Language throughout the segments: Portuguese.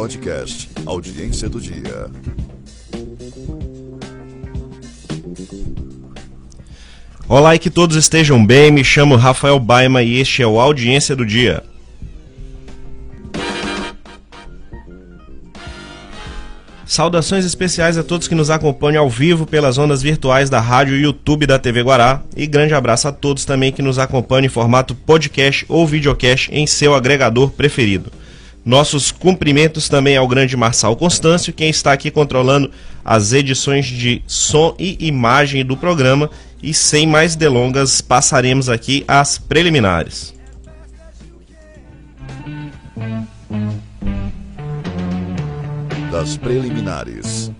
Podcast Audiência do Dia. Olá e que todos estejam bem. Me chamo Rafael Baima e este é o Audiência do Dia. Saudações especiais a todos que nos acompanham ao vivo pelas ondas virtuais da rádio e YouTube da TV Guará. E grande abraço a todos também que nos acompanham em formato podcast ou videocast em seu agregador preferido. Nossos cumprimentos também ao grande Marçal Constâncio, quem está aqui controlando as edições de som e imagem do programa. E sem mais delongas, passaremos aqui às preliminares. Das preliminares.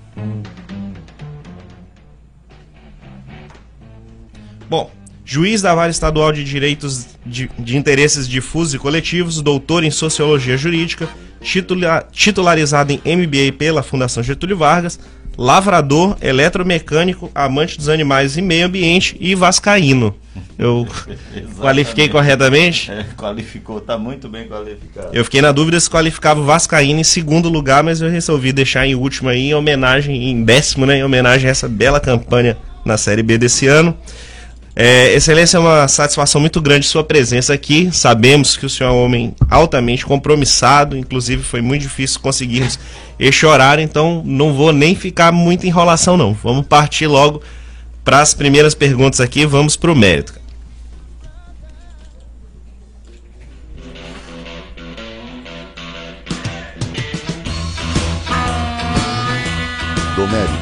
Bom, juiz da Vara Estadual de Direitos de, de Interesses Difusos e Coletivos, doutor em Sociologia Jurídica, titula, titularizado em MBA pela Fundação Getúlio Vargas, lavrador, eletromecânico, amante dos animais e meio ambiente e vascaíno. Eu qualifiquei corretamente? É, qualificou, está muito bem qualificado. Eu fiquei na dúvida se qualificava o Vascaíno em segundo lugar, mas eu resolvi deixar em último aí, em homenagem, em décimo, né, em homenagem a essa bela campanha na Série B desse ano. É, excelência, é uma satisfação muito grande sua presença aqui. Sabemos que o senhor é um homem altamente compromissado, inclusive foi muito difícil conseguirmos este horário, então não vou nem ficar muito enrolação não. Vamos partir logo para as primeiras perguntas aqui, vamos para o mérito. Do mérito.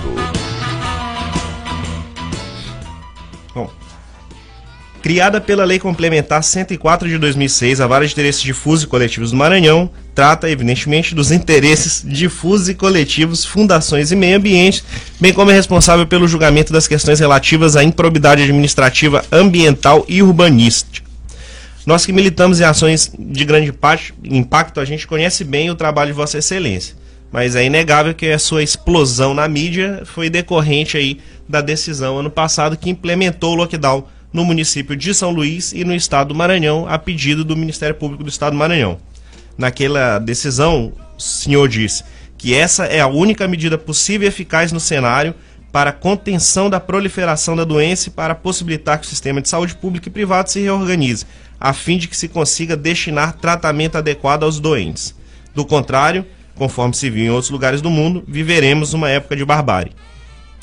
Criada pela Lei Complementar 104 de 2006, a Vara de Interesses Difusos e Coletivos do Maranhão trata, evidentemente, dos interesses difusos e coletivos, fundações e meio ambiente, bem como é responsável pelo julgamento das questões relativas à improbidade administrativa, ambiental e urbanística. Nós que militamos em ações de grande impacto, a gente conhece bem o trabalho de Vossa Excelência. Mas é inegável que a sua explosão na mídia foi decorrente aí da decisão ano passado que implementou o lockdown no município de São Luís e no estado do Maranhão, a pedido do Ministério Público do Estado do Maranhão. Naquela decisão, o senhor disse que essa é a única medida possível e eficaz no cenário para contenção da proliferação da doença e para possibilitar que o sistema de saúde público e privado se reorganize, a fim de que se consiga destinar tratamento adequado aos doentes. Do contrário, conforme se viu em outros lugares do mundo, viveremos uma época de barbárie.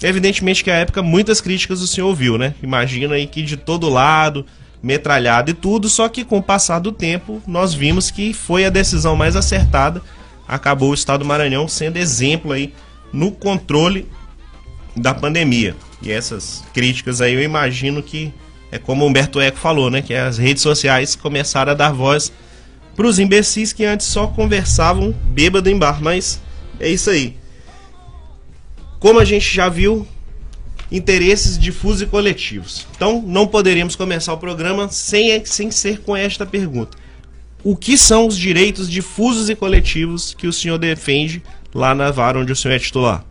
Evidentemente que a época muitas críticas o senhor ouviu, né? Imagina aí que de todo lado, metralhado e tudo, só que com o passar do tempo nós vimos que foi a decisão mais acertada. Acabou o estado do Maranhão sendo exemplo aí no controle da pandemia. E essas críticas aí eu imagino que é como Humberto Eco falou, né? Que as redes sociais começaram a dar voz para os imbecis que antes só conversavam bêbado em bar. Mas é isso aí. Como a gente já viu, interesses difusos e coletivos. Então, não poderíamos começar o programa sem, sem ser com esta pergunta. O que são os direitos difusos e coletivos que o senhor defende lá na vara onde o senhor é titular?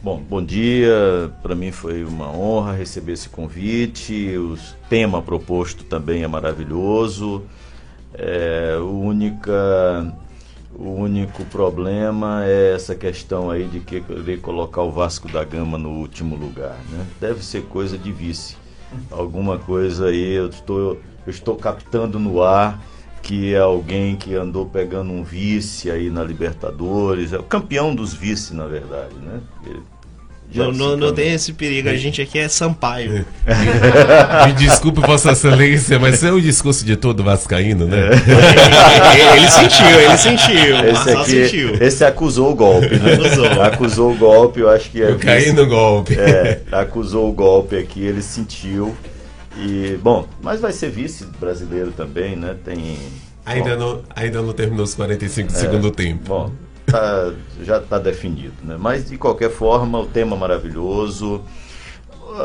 Bom, bom dia. Para mim foi uma honra receber esse convite. O tema proposto também é maravilhoso. É, o, única, o único problema é essa questão aí de querer colocar o Vasco da Gama no último lugar. Né? Deve ser coisa de vice. Alguma coisa aí eu estou, eu estou captando no ar que é alguém que andou pegando um vice aí na Libertadores, é o campeão dos vices, na verdade, né? Ele não, não, não, tem esse perigo, a gente aqui é Sampaio. Me desculpe, Vossa Excelência, mas é o discurso de todo Vascaíno, né? É. ele sentiu, ele sentiu. Esse, aqui, sentiu. esse acusou o golpe, né? Acusou. acusou o golpe, eu acho que é. Eu caí no golpe. É, acusou o golpe aqui, ele sentiu. E, bom, mas vai ser vice brasileiro também, né? Tem. Ainda, bom, não, ainda não terminou os 45 do é, segundo tempo. Bom, tá, já está definido, né? Mas de qualquer forma, o tema maravilhoso.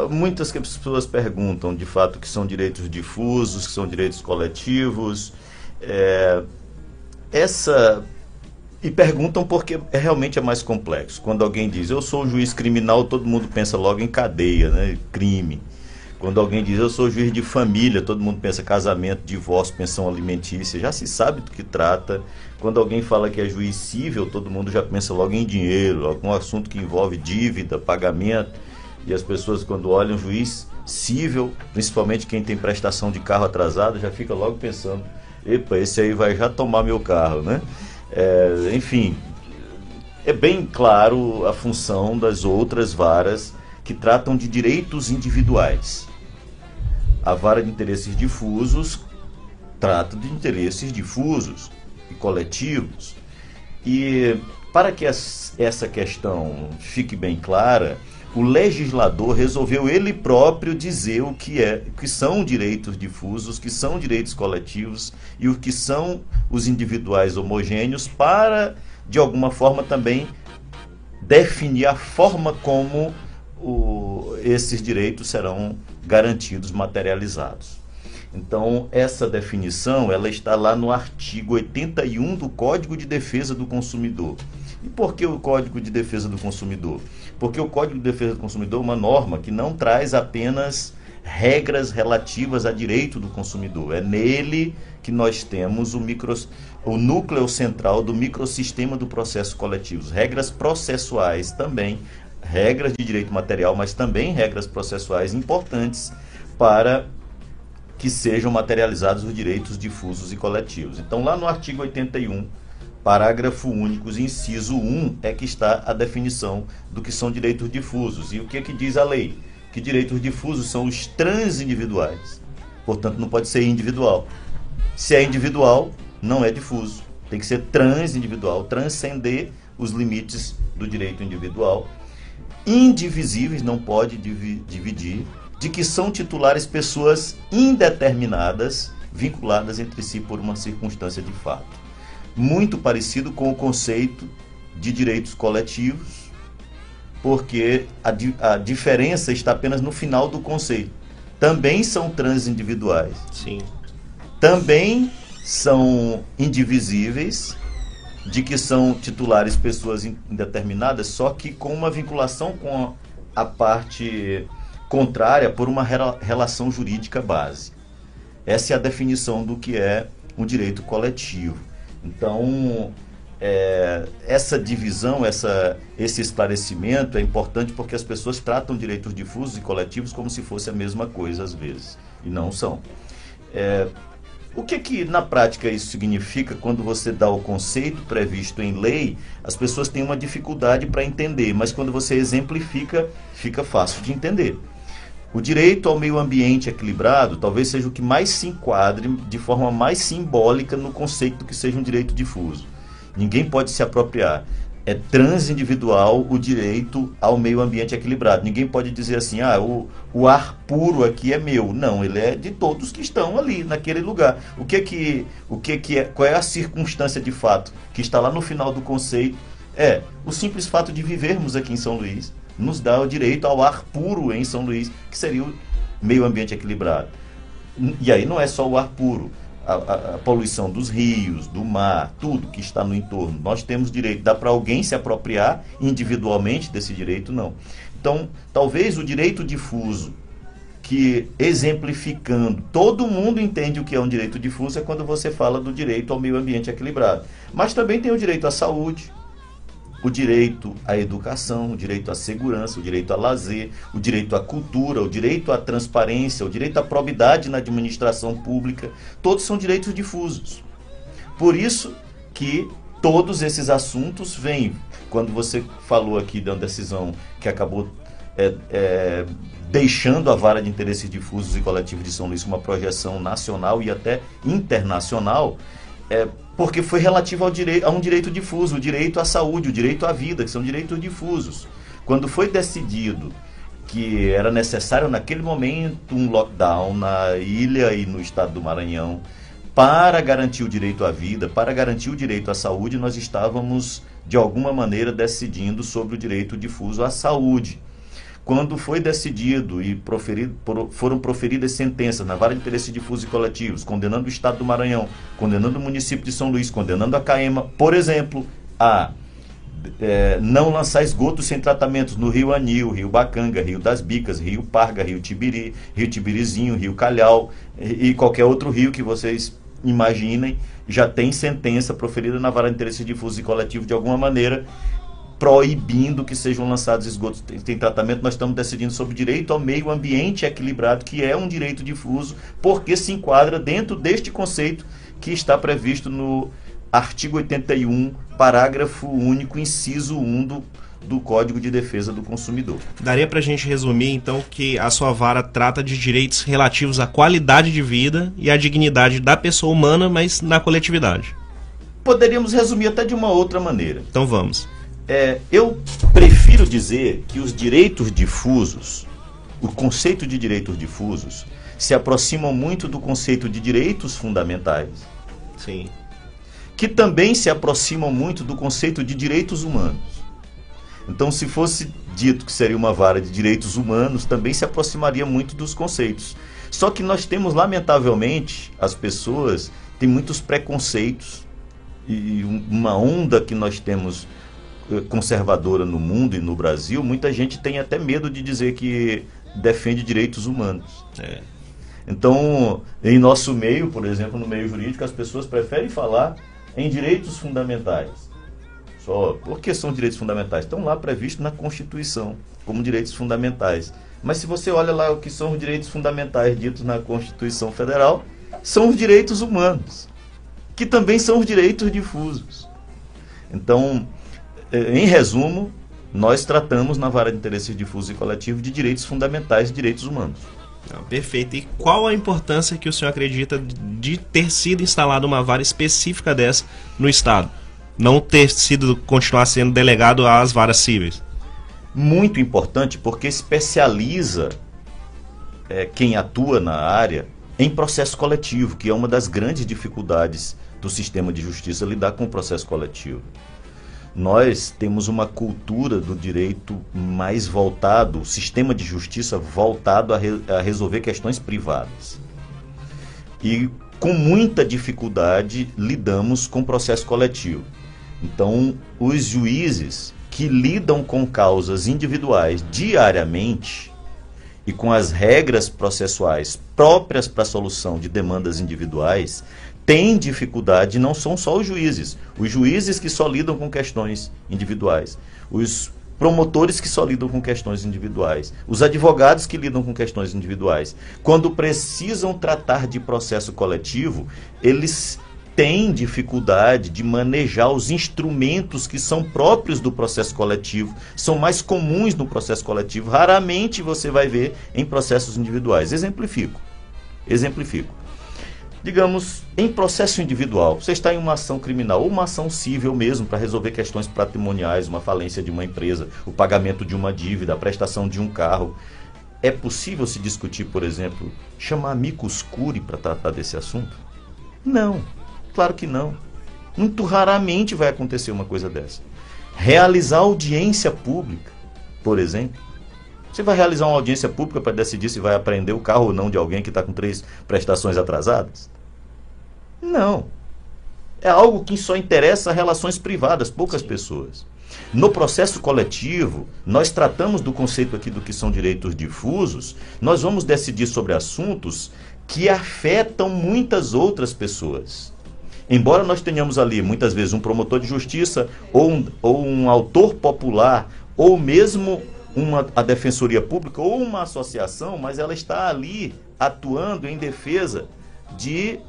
Muitas pessoas perguntam, de fato, que são direitos difusos, que são direitos coletivos. É, essa e perguntam porque é, realmente é mais complexo. Quando alguém diz eu sou juiz criminal, todo mundo pensa logo em cadeia, né? crime. Quando alguém diz eu sou juiz de família, todo mundo pensa casamento, divórcio, pensão alimentícia, já se sabe do que trata. Quando alguém fala que é juiz civil, todo mundo já pensa logo em dinheiro, algum assunto que envolve dívida, pagamento. E as pessoas, quando olham juiz civil, principalmente quem tem prestação de carro atrasado, já fica logo pensando: epa, esse aí vai já tomar meu carro, né? É, enfim, é bem claro a função das outras varas que tratam de direitos individuais. A vara de interesses difusos trata de interesses difusos e coletivos. E para que essa questão fique bem clara, o legislador resolveu ele próprio dizer o que é, que são direitos difusos, o que são direitos coletivos e o que são os individuais homogêneos para de alguma forma também definir a forma como o, esses direitos serão garantidos, materializados. Então, essa definição ela está lá no artigo 81 do Código de Defesa do Consumidor. E por que o Código de Defesa do Consumidor? Porque o Código de Defesa do Consumidor é uma norma que não traz apenas regras relativas a direito do consumidor. É nele que nós temos o, micro, o núcleo central do microsistema do processo coletivo. Regras processuais também, regras de direito material, mas também regras processuais importantes para que sejam materializados os direitos difusos e coletivos. Então, lá no artigo 81, parágrafo único, inciso 1, é que está a definição do que são direitos difusos. E o que é que diz a lei? Que direitos difusos são os transindividuais. Portanto, não pode ser individual. Se é individual, não é difuso. Tem que ser transindividual, transcender os limites do direito individual. Indivisíveis, não pode dividir de que são titulares pessoas indeterminadas, vinculadas entre si por uma circunstância de fato. Muito parecido com o conceito de direitos coletivos, porque a, a diferença está apenas no final do conceito. Também são transindividuais. Sim. Também são indivisíveis, de que são titulares pessoas indeterminadas, só que com uma vinculação com a parte contrária por uma relação jurídica base. Essa é a definição do que é um direito coletivo. Então, é, essa divisão, essa, esse esclarecimento é importante porque as pessoas tratam direitos difusos e coletivos como se fosse a mesma coisa às vezes, e não são. É, o que que na prática isso significa quando você dá o conceito previsto em lei? As pessoas têm uma dificuldade para entender, mas quando você exemplifica, fica fácil de entender. O direito ao meio ambiente equilibrado talvez seja o que mais se enquadre de forma mais simbólica no conceito que seja um direito difuso. Ninguém pode se apropriar. É transindividual o direito ao meio ambiente equilibrado. Ninguém pode dizer assim, ah, o, o ar puro aqui é meu. Não, ele é de todos que estão ali, naquele lugar. O que que, o que, que é, qual é a circunstância de fato que está lá no final do conceito? É o simples fato de vivermos aqui em São Luís nos dá o direito ao ar puro em São Luís, que seria o meio ambiente equilibrado. E aí não é só o ar puro, a, a, a poluição dos rios, do mar, tudo que está no entorno. Nós temos direito. Dá para alguém se apropriar individualmente desse direito? Não. Então, talvez o direito difuso, que exemplificando, todo mundo entende o que é um direito difuso, é quando você fala do direito ao meio ambiente equilibrado. Mas também tem o direito à saúde, o direito à educação, o direito à segurança, o direito a lazer, o direito à cultura, o direito à transparência, o direito à probidade na administração pública, todos são direitos difusos. Por isso que todos esses assuntos vêm. Quando você falou aqui da decisão que acabou é, é, deixando a vara de interesses difusos e coletivos de São Luís uma projeção nacional e até internacional, é, porque foi relativo ao direito, a um direito difuso, o direito à saúde, o direito à vida, que são direitos difusos. Quando foi decidido que era necessário naquele momento um lockdown na ilha e no estado do Maranhão para garantir o direito à vida, para garantir o direito à saúde, nós estávamos de alguma maneira decidindo sobre o direito difuso à saúde quando foi decidido e proferido, foram proferidas sentenças na vara de interesse difuso e coletivos, condenando o Estado do Maranhão, condenando o município de São Luís, condenando a CAEMA, por exemplo, a é, não lançar esgotos sem tratamentos no Rio Anil, Rio Bacanga, Rio das Bicas, Rio Parga, Rio Tibiri, Rio Tibirizinho, Rio Calhau e, e qualquer outro rio que vocês imaginem, já tem sentença proferida na vara de interesse difuso e coletivo de alguma maneira proibindo que sejam lançados esgotos tem tratamento, nós estamos decidindo sobre direito ao meio ambiente equilibrado, que é um direito difuso, porque se enquadra dentro deste conceito que está previsto no artigo 81, parágrafo único, inciso 1 do, do Código de Defesa do Consumidor. Daria para a gente resumir, então, que a sua vara trata de direitos relativos à qualidade de vida e à dignidade da pessoa humana, mas na coletividade. Poderíamos resumir até de uma outra maneira. Então vamos. É, eu prefiro dizer que os direitos difusos, o conceito de direitos difusos, se aproximam muito do conceito de direitos fundamentais. Sim. Que também se aproximam muito do conceito de direitos humanos. Então, se fosse dito que seria uma vara de direitos humanos, também se aproximaria muito dos conceitos. Só que nós temos, lamentavelmente, as pessoas têm muitos preconceitos e uma onda que nós temos conservadora no mundo e no Brasil, muita gente tem até medo de dizer que defende direitos humanos. É. Então, em nosso meio, por exemplo, no meio jurídico, as pessoas preferem falar em direitos fundamentais. Só porque são direitos fundamentais? Estão lá previstos na Constituição como direitos fundamentais. Mas se você olha lá o que são os direitos fundamentais ditos na Constituição Federal, são os direitos humanos, que também são os direitos difusos. Então, em resumo, nós tratamos na vara de interesses difusos e coletivos de direitos fundamentais e direitos humanos. Não, perfeito. E qual a importância que o senhor acredita de ter sido instalada uma vara específica dessa no Estado? Não ter sido, continuar sendo delegado às varas cíveis? Muito importante porque especializa é, quem atua na área em processo coletivo, que é uma das grandes dificuldades do sistema de justiça lidar com o processo coletivo nós temos uma cultura do direito mais voltado, o sistema de justiça voltado a, re, a resolver questões privadas. E com muita dificuldade lidamos com processo coletivo. Então, os juízes que lidam com causas individuais diariamente e com as regras processuais próprias para a solução de demandas individuais, têm dificuldade não são só os juízes. Os juízes que só lidam com questões individuais. Os promotores que só lidam com questões individuais. Os advogados que lidam com questões individuais. Quando precisam tratar de processo coletivo, eles têm dificuldade de manejar os instrumentos que são próprios do processo coletivo, são mais comuns no processo coletivo. Raramente você vai ver em processos individuais. Exemplifico. Exemplifico digamos, em processo individual, você está em uma ação criminal ou uma ação civil mesmo para resolver questões patrimoniais, uma falência de uma empresa, o pagamento de uma dívida, a prestação de um carro. É possível se discutir, por exemplo, chamar amicus curi para tratar desse assunto? Não, claro que não. Muito raramente vai acontecer uma coisa dessa. Realizar audiência pública, por exemplo. Você vai realizar uma audiência pública para decidir se vai apreender o carro ou não de alguém que está com três prestações atrasadas? Não. É algo que só interessa a relações privadas, poucas Sim. pessoas. No processo coletivo, nós tratamos do conceito aqui do que são direitos difusos, nós vamos decidir sobre assuntos que afetam muitas outras pessoas. Embora nós tenhamos ali, muitas vezes, um promotor de justiça, ou um, ou um autor popular, ou mesmo uma, a defensoria pública, ou uma associação, mas ela está ali atuando em defesa de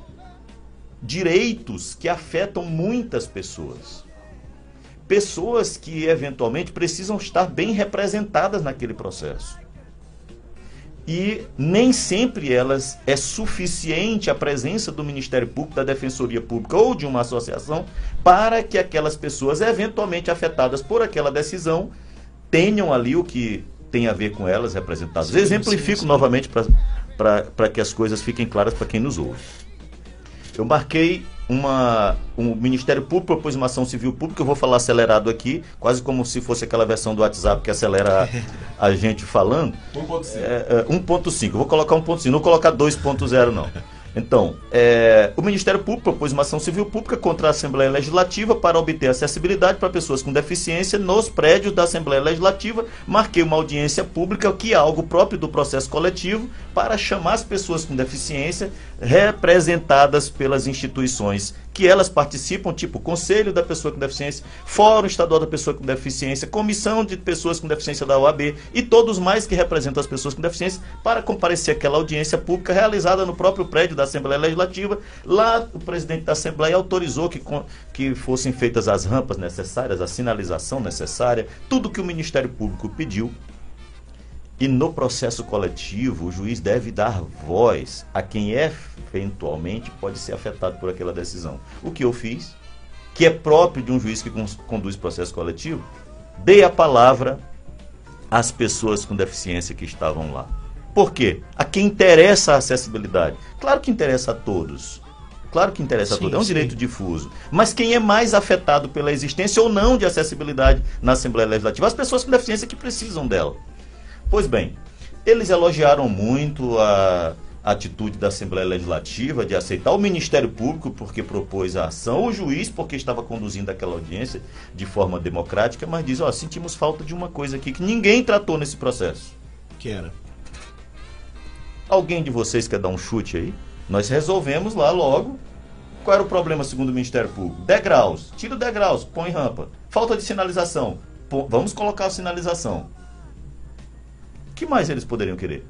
direitos que afetam muitas pessoas. Pessoas que eventualmente precisam estar bem representadas naquele processo. E nem sempre elas é suficiente a presença do Ministério Público, da Defensoria Pública ou de uma associação para que aquelas pessoas eventualmente afetadas por aquela decisão tenham ali o que tem a ver com elas representadas. Sim, Exemplifico sim, sim. novamente para que as coisas fiquem claras para quem nos ouve. Eu marquei uma. O Ministério Público propôs uma ação civil pública, eu vou falar acelerado aqui, quase como se fosse aquela versão do WhatsApp que acelera a, a gente falando. 1.5. É, é, 1.5. Eu vou colocar 1.5, não vou colocar 2.0 não. Então, é, o Ministério Público propôs uma ação civil pública contra a Assembleia Legislativa para obter acessibilidade para pessoas com deficiência nos prédios da Assembleia Legislativa. Marquei uma audiência pública, que é algo próprio do processo coletivo, para chamar as pessoas com deficiência representadas pelas instituições que elas participam, tipo Conselho da Pessoa com Deficiência, Fórum Estadual da Pessoa com Deficiência, Comissão de Pessoas com Deficiência da OAB e todos mais que representam as pessoas com deficiência para comparecer àquela audiência pública realizada no próprio prédio da Assembleia Legislativa. Lá o presidente da Assembleia autorizou que, que fossem feitas as rampas necessárias, a sinalização necessária, tudo que o Ministério Público pediu e no processo coletivo, o juiz deve dar voz a quem eventualmente pode ser afetado por aquela decisão. O que eu fiz, que é próprio de um juiz que conduz processo coletivo, dei a palavra às pessoas com deficiência que estavam lá. Por quê? A quem interessa a acessibilidade. Claro que interessa a todos. Claro que interessa sim, a todos, é um sim. direito difuso. Mas quem é mais afetado pela existência ou não de acessibilidade na Assembleia Legislativa? As pessoas com deficiência que precisam dela. Pois bem, eles elogiaram muito a atitude da Assembleia Legislativa de aceitar o Ministério Público porque propôs a ação, o juiz porque estava conduzindo aquela audiência de forma democrática, mas diz, ó, sentimos falta de uma coisa aqui que ninguém tratou nesse processo. Que era? Alguém de vocês quer dar um chute aí? Nós resolvemos lá logo. Qual era o problema segundo o Ministério Público? Degraus. Tira o degraus, põe rampa. Falta de sinalização. Pô, vamos colocar a sinalização que mais eles poderiam querer?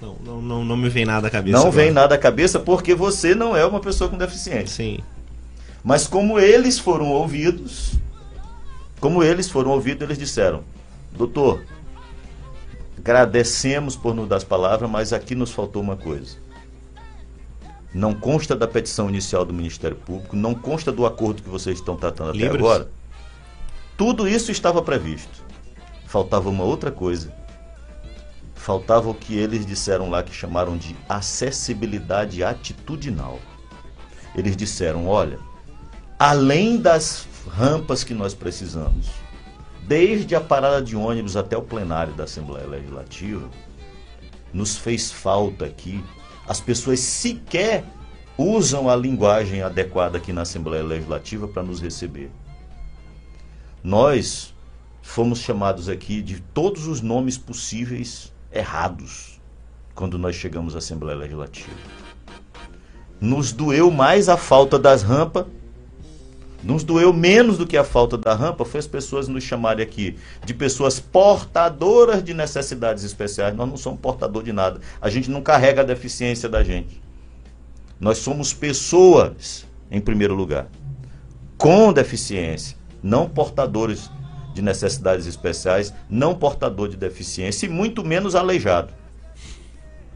Não, não, não, não me vem nada à cabeça. Não agora. vem nada à cabeça porque você não é uma pessoa com deficiência. Sim. Mas como eles foram ouvidos, como eles foram ouvidos, eles disseram: Doutor, agradecemos por nos dar as palavras, mas aqui nos faltou uma coisa. Não consta da petição inicial do Ministério Público, não consta do acordo que vocês estão tratando até agora. Tudo isso estava previsto. Faltava uma outra coisa faltava o que eles disseram lá que chamaram de acessibilidade atitudinal. Eles disseram: olha, além das rampas que nós precisamos, desde a parada de ônibus até o plenário da Assembleia Legislativa, nos fez falta aqui. As pessoas sequer usam a linguagem adequada aqui na Assembleia Legislativa para nos receber. Nós fomos chamados aqui de todos os nomes possíveis errados quando nós chegamos à Assembleia Legislativa. Nos doeu mais a falta das rampas, nos doeu menos do que a falta da rampa, foi as pessoas nos chamarem aqui de pessoas portadoras de necessidades especiais. Nós não somos portador de nada. A gente não carrega a deficiência da gente. Nós somos pessoas, em primeiro lugar, com deficiência, não portadores de necessidades especiais, não portador de deficiência e muito menos aleijado,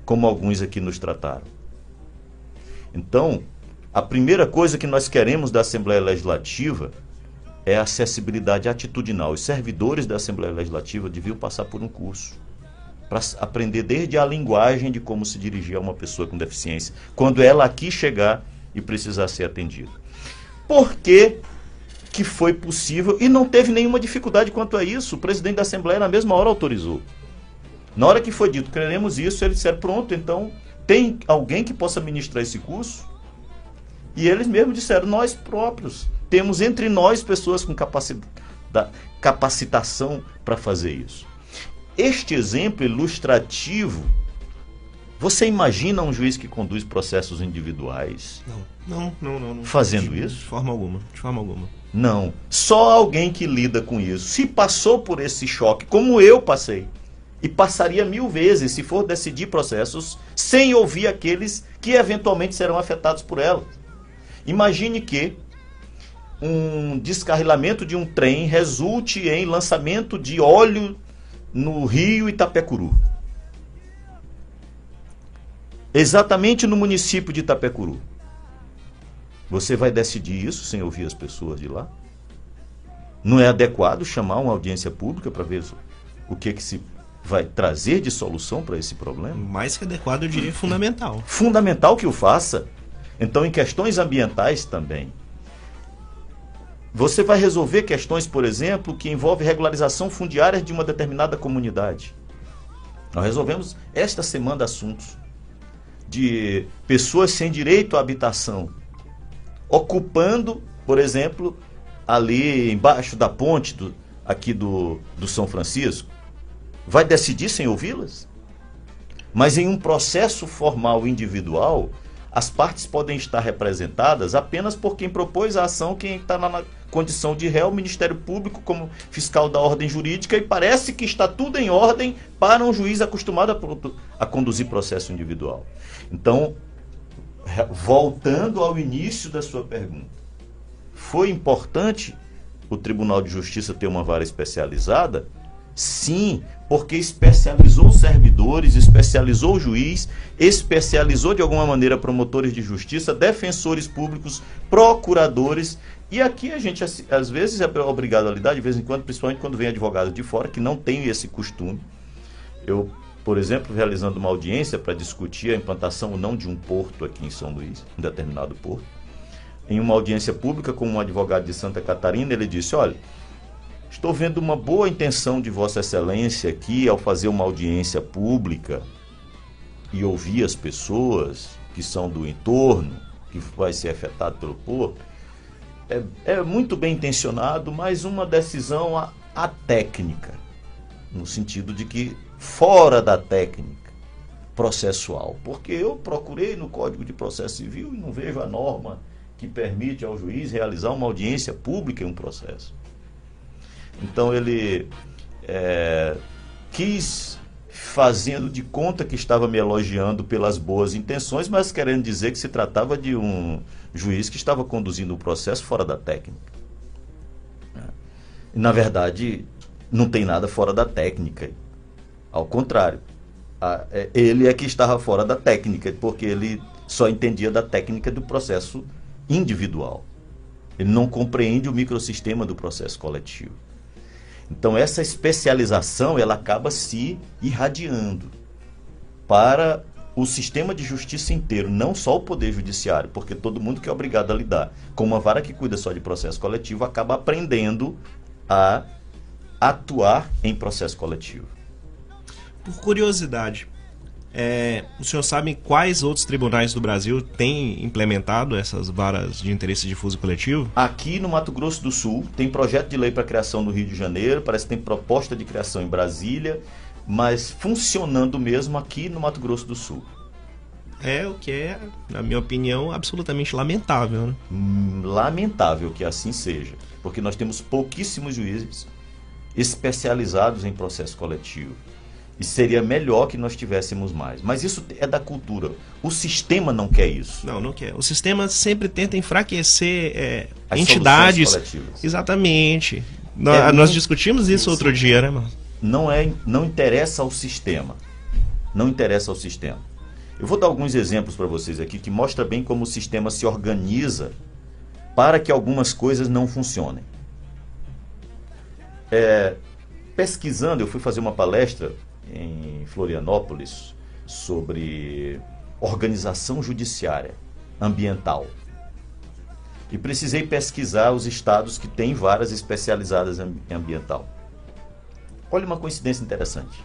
como alguns aqui nos trataram. Então, a primeira coisa que nós queremos da Assembleia Legislativa é a acessibilidade atitudinal. Os servidores da Assembleia Legislativa deviam passar por um curso para aprender desde a linguagem de como se dirigir a uma pessoa com deficiência, quando ela aqui chegar e precisar ser atendida. Por que que foi possível e não teve nenhuma dificuldade quanto a isso. O presidente da Assembleia, na mesma hora, autorizou. Na hora que foi dito, queremos isso, eles disseram, pronto, então tem alguém que possa ministrar esse curso? E eles mesmos disseram, nós próprios. Temos entre nós pessoas com capacitação para fazer isso. Este exemplo ilustrativo você imagina um juiz que conduz processos individuais? Não, não, não, não. não. Fazendo de, isso? De forma alguma, de forma alguma. Não. Só alguém que lida com isso. Se passou por esse choque, como eu passei, e passaria mil vezes se for decidir processos sem ouvir aqueles que eventualmente serão afetados por ela. Imagine que um descarrilamento de um trem resulte em lançamento de óleo no rio Itapecuru. Exatamente no município de Itapecuru. Você vai decidir isso sem ouvir as pessoas de lá? Não é adequado chamar uma audiência pública para ver o que, que se vai trazer de solução para esse problema? Mais que adequado, eu diria fundamental. Fundamental que o faça. Então, em questões ambientais também. Você vai resolver questões, por exemplo, que envolvem regularização fundiária de uma determinada comunidade. Nós resolvemos esta semana assuntos de pessoas sem direito à habitação, ocupando, por exemplo, ali embaixo da ponte do, aqui do, do São Francisco, vai decidir sem ouvi-las? Mas em um processo formal individual, as partes podem estar representadas apenas por quem propôs a ação, quem está na condição de réu, Ministério Público como fiscal da ordem jurídica, e parece que está tudo em ordem para um juiz acostumado a, a conduzir processo individual. Então, voltando ao início da sua pergunta, foi importante o Tribunal de Justiça ter uma vara especializada? Sim, porque especializou servidores, especializou juiz, especializou de alguma maneira promotores de justiça, defensores públicos, procuradores. E aqui a gente às vezes é obrigado a lidar, de vez em quando, principalmente quando vem advogado de fora, que não tem esse costume. Eu, por exemplo, realizando uma audiência para discutir a implantação ou não de um porto aqui em São Luís, um determinado porto, em uma audiência pública com um advogado de Santa Catarina, ele disse: Olha Estou vendo uma boa intenção de Vossa Excelência aqui ao fazer uma audiência pública e ouvir as pessoas que são do entorno, que vai ser afetado pelo porto. É, é muito bem intencionado, mas uma decisão a, a técnica, no sentido de que fora da técnica processual, porque eu procurei no Código de Processo Civil e não vejo a norma que permite ao juiz realizar uma audiência pública em um processo. Então ele é, quis fazendo de conta que estava me elogiando pelas boas intenções, mas querendo dizer que se tratava de um juiz que estava conduzindo o processo fora da técnica. Na verdade, não tem nada fora da técnica. Ao contrário, a, é, ele é que estava fora da técnica, porque ele só entendia da técnica do processo individual. Ele não compreende o microsistema do processo coletivo. Então essa especialização ela acaba se irradiando para o sistema de justiça inteiro, não só o poder judiciário, porque todo mundo que é obrigado a lidar com uma vara que cuida só de processo coletivo acaba aprendendo a atuar em processo coletivo. Por curiosidade, é, o senhor sabe quais outros tribunais do Brasil têm implementado essas varas de interesse difuso coletivo? Aqui no Mato Grosso do Sul tem projeto de lei para criação no Rio de Janeiro, parece que tem proposta de criação em Brasília, mas funcionando mesmo aqui no Mato Grosso do Sul. É o que é, na minha opinião, absolutamente lamentável. Né? Hum, lamentável que assim seja, porque nós temos pouquíssimos juízes especializados em processo coletivo. E seria melhor que nós tivéssemos mais. Mas isso é da cultura. O sistema não quer isso. Não, não quer. O sistema sempre tenta enfraquecer é, entidades. Exatamente. É nós, discutimos isso, isso outro dia, né, mano? Não, é, não interessa ao sistema. Não interessa ao sistema. Eu vou dar alguns exemplos para vocês aqui que mostra bem como o sistema se organiza para que algumas coisas não funcionem. É, pesquisando, eu fui fazer uma palestra em Florianópolis sobre organização judiciária ambiental. E precisei pesquisar os estados que têm varas especializadas em ambiental. Olha uma coincidência interessante.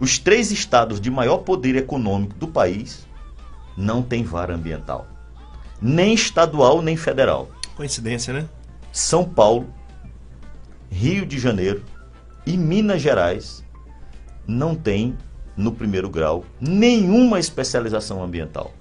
Os três estados de maior poder econômico do país não têm vara ambiental. Nem estadual, nem federal. Coincidência, né? São Paulo, Rio de Janeiro e Minas Gerais não tem, no primeiro grau, nenhuma especialização ambiental.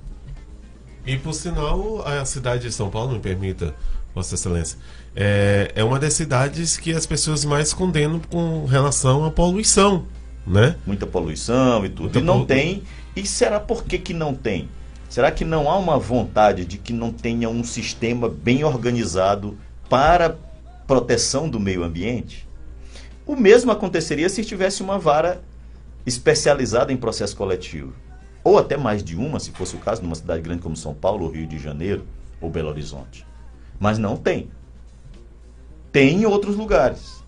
E por sinal, a cidade de São Paulo, me permita, Vossa Excelência, é, é uma das cidades que as pessoas mais condenam com relação à poluição, né? Muita poluição e tudo. Muita e não polu... tem. E será por que, que não tem? Será que não há uma vontade de que não tenha um sistema bem organizado para proteção do meio ambiente? O mesmo aconteceria se tivesse uma vara especializada em processo coletivo. Ou até mais de uma, se fosse o caso, numa cidade grande como São Paulo, ou Rio de Janeiro, ou Belo Horizonte. Mas não tem. Tem em outros lugares.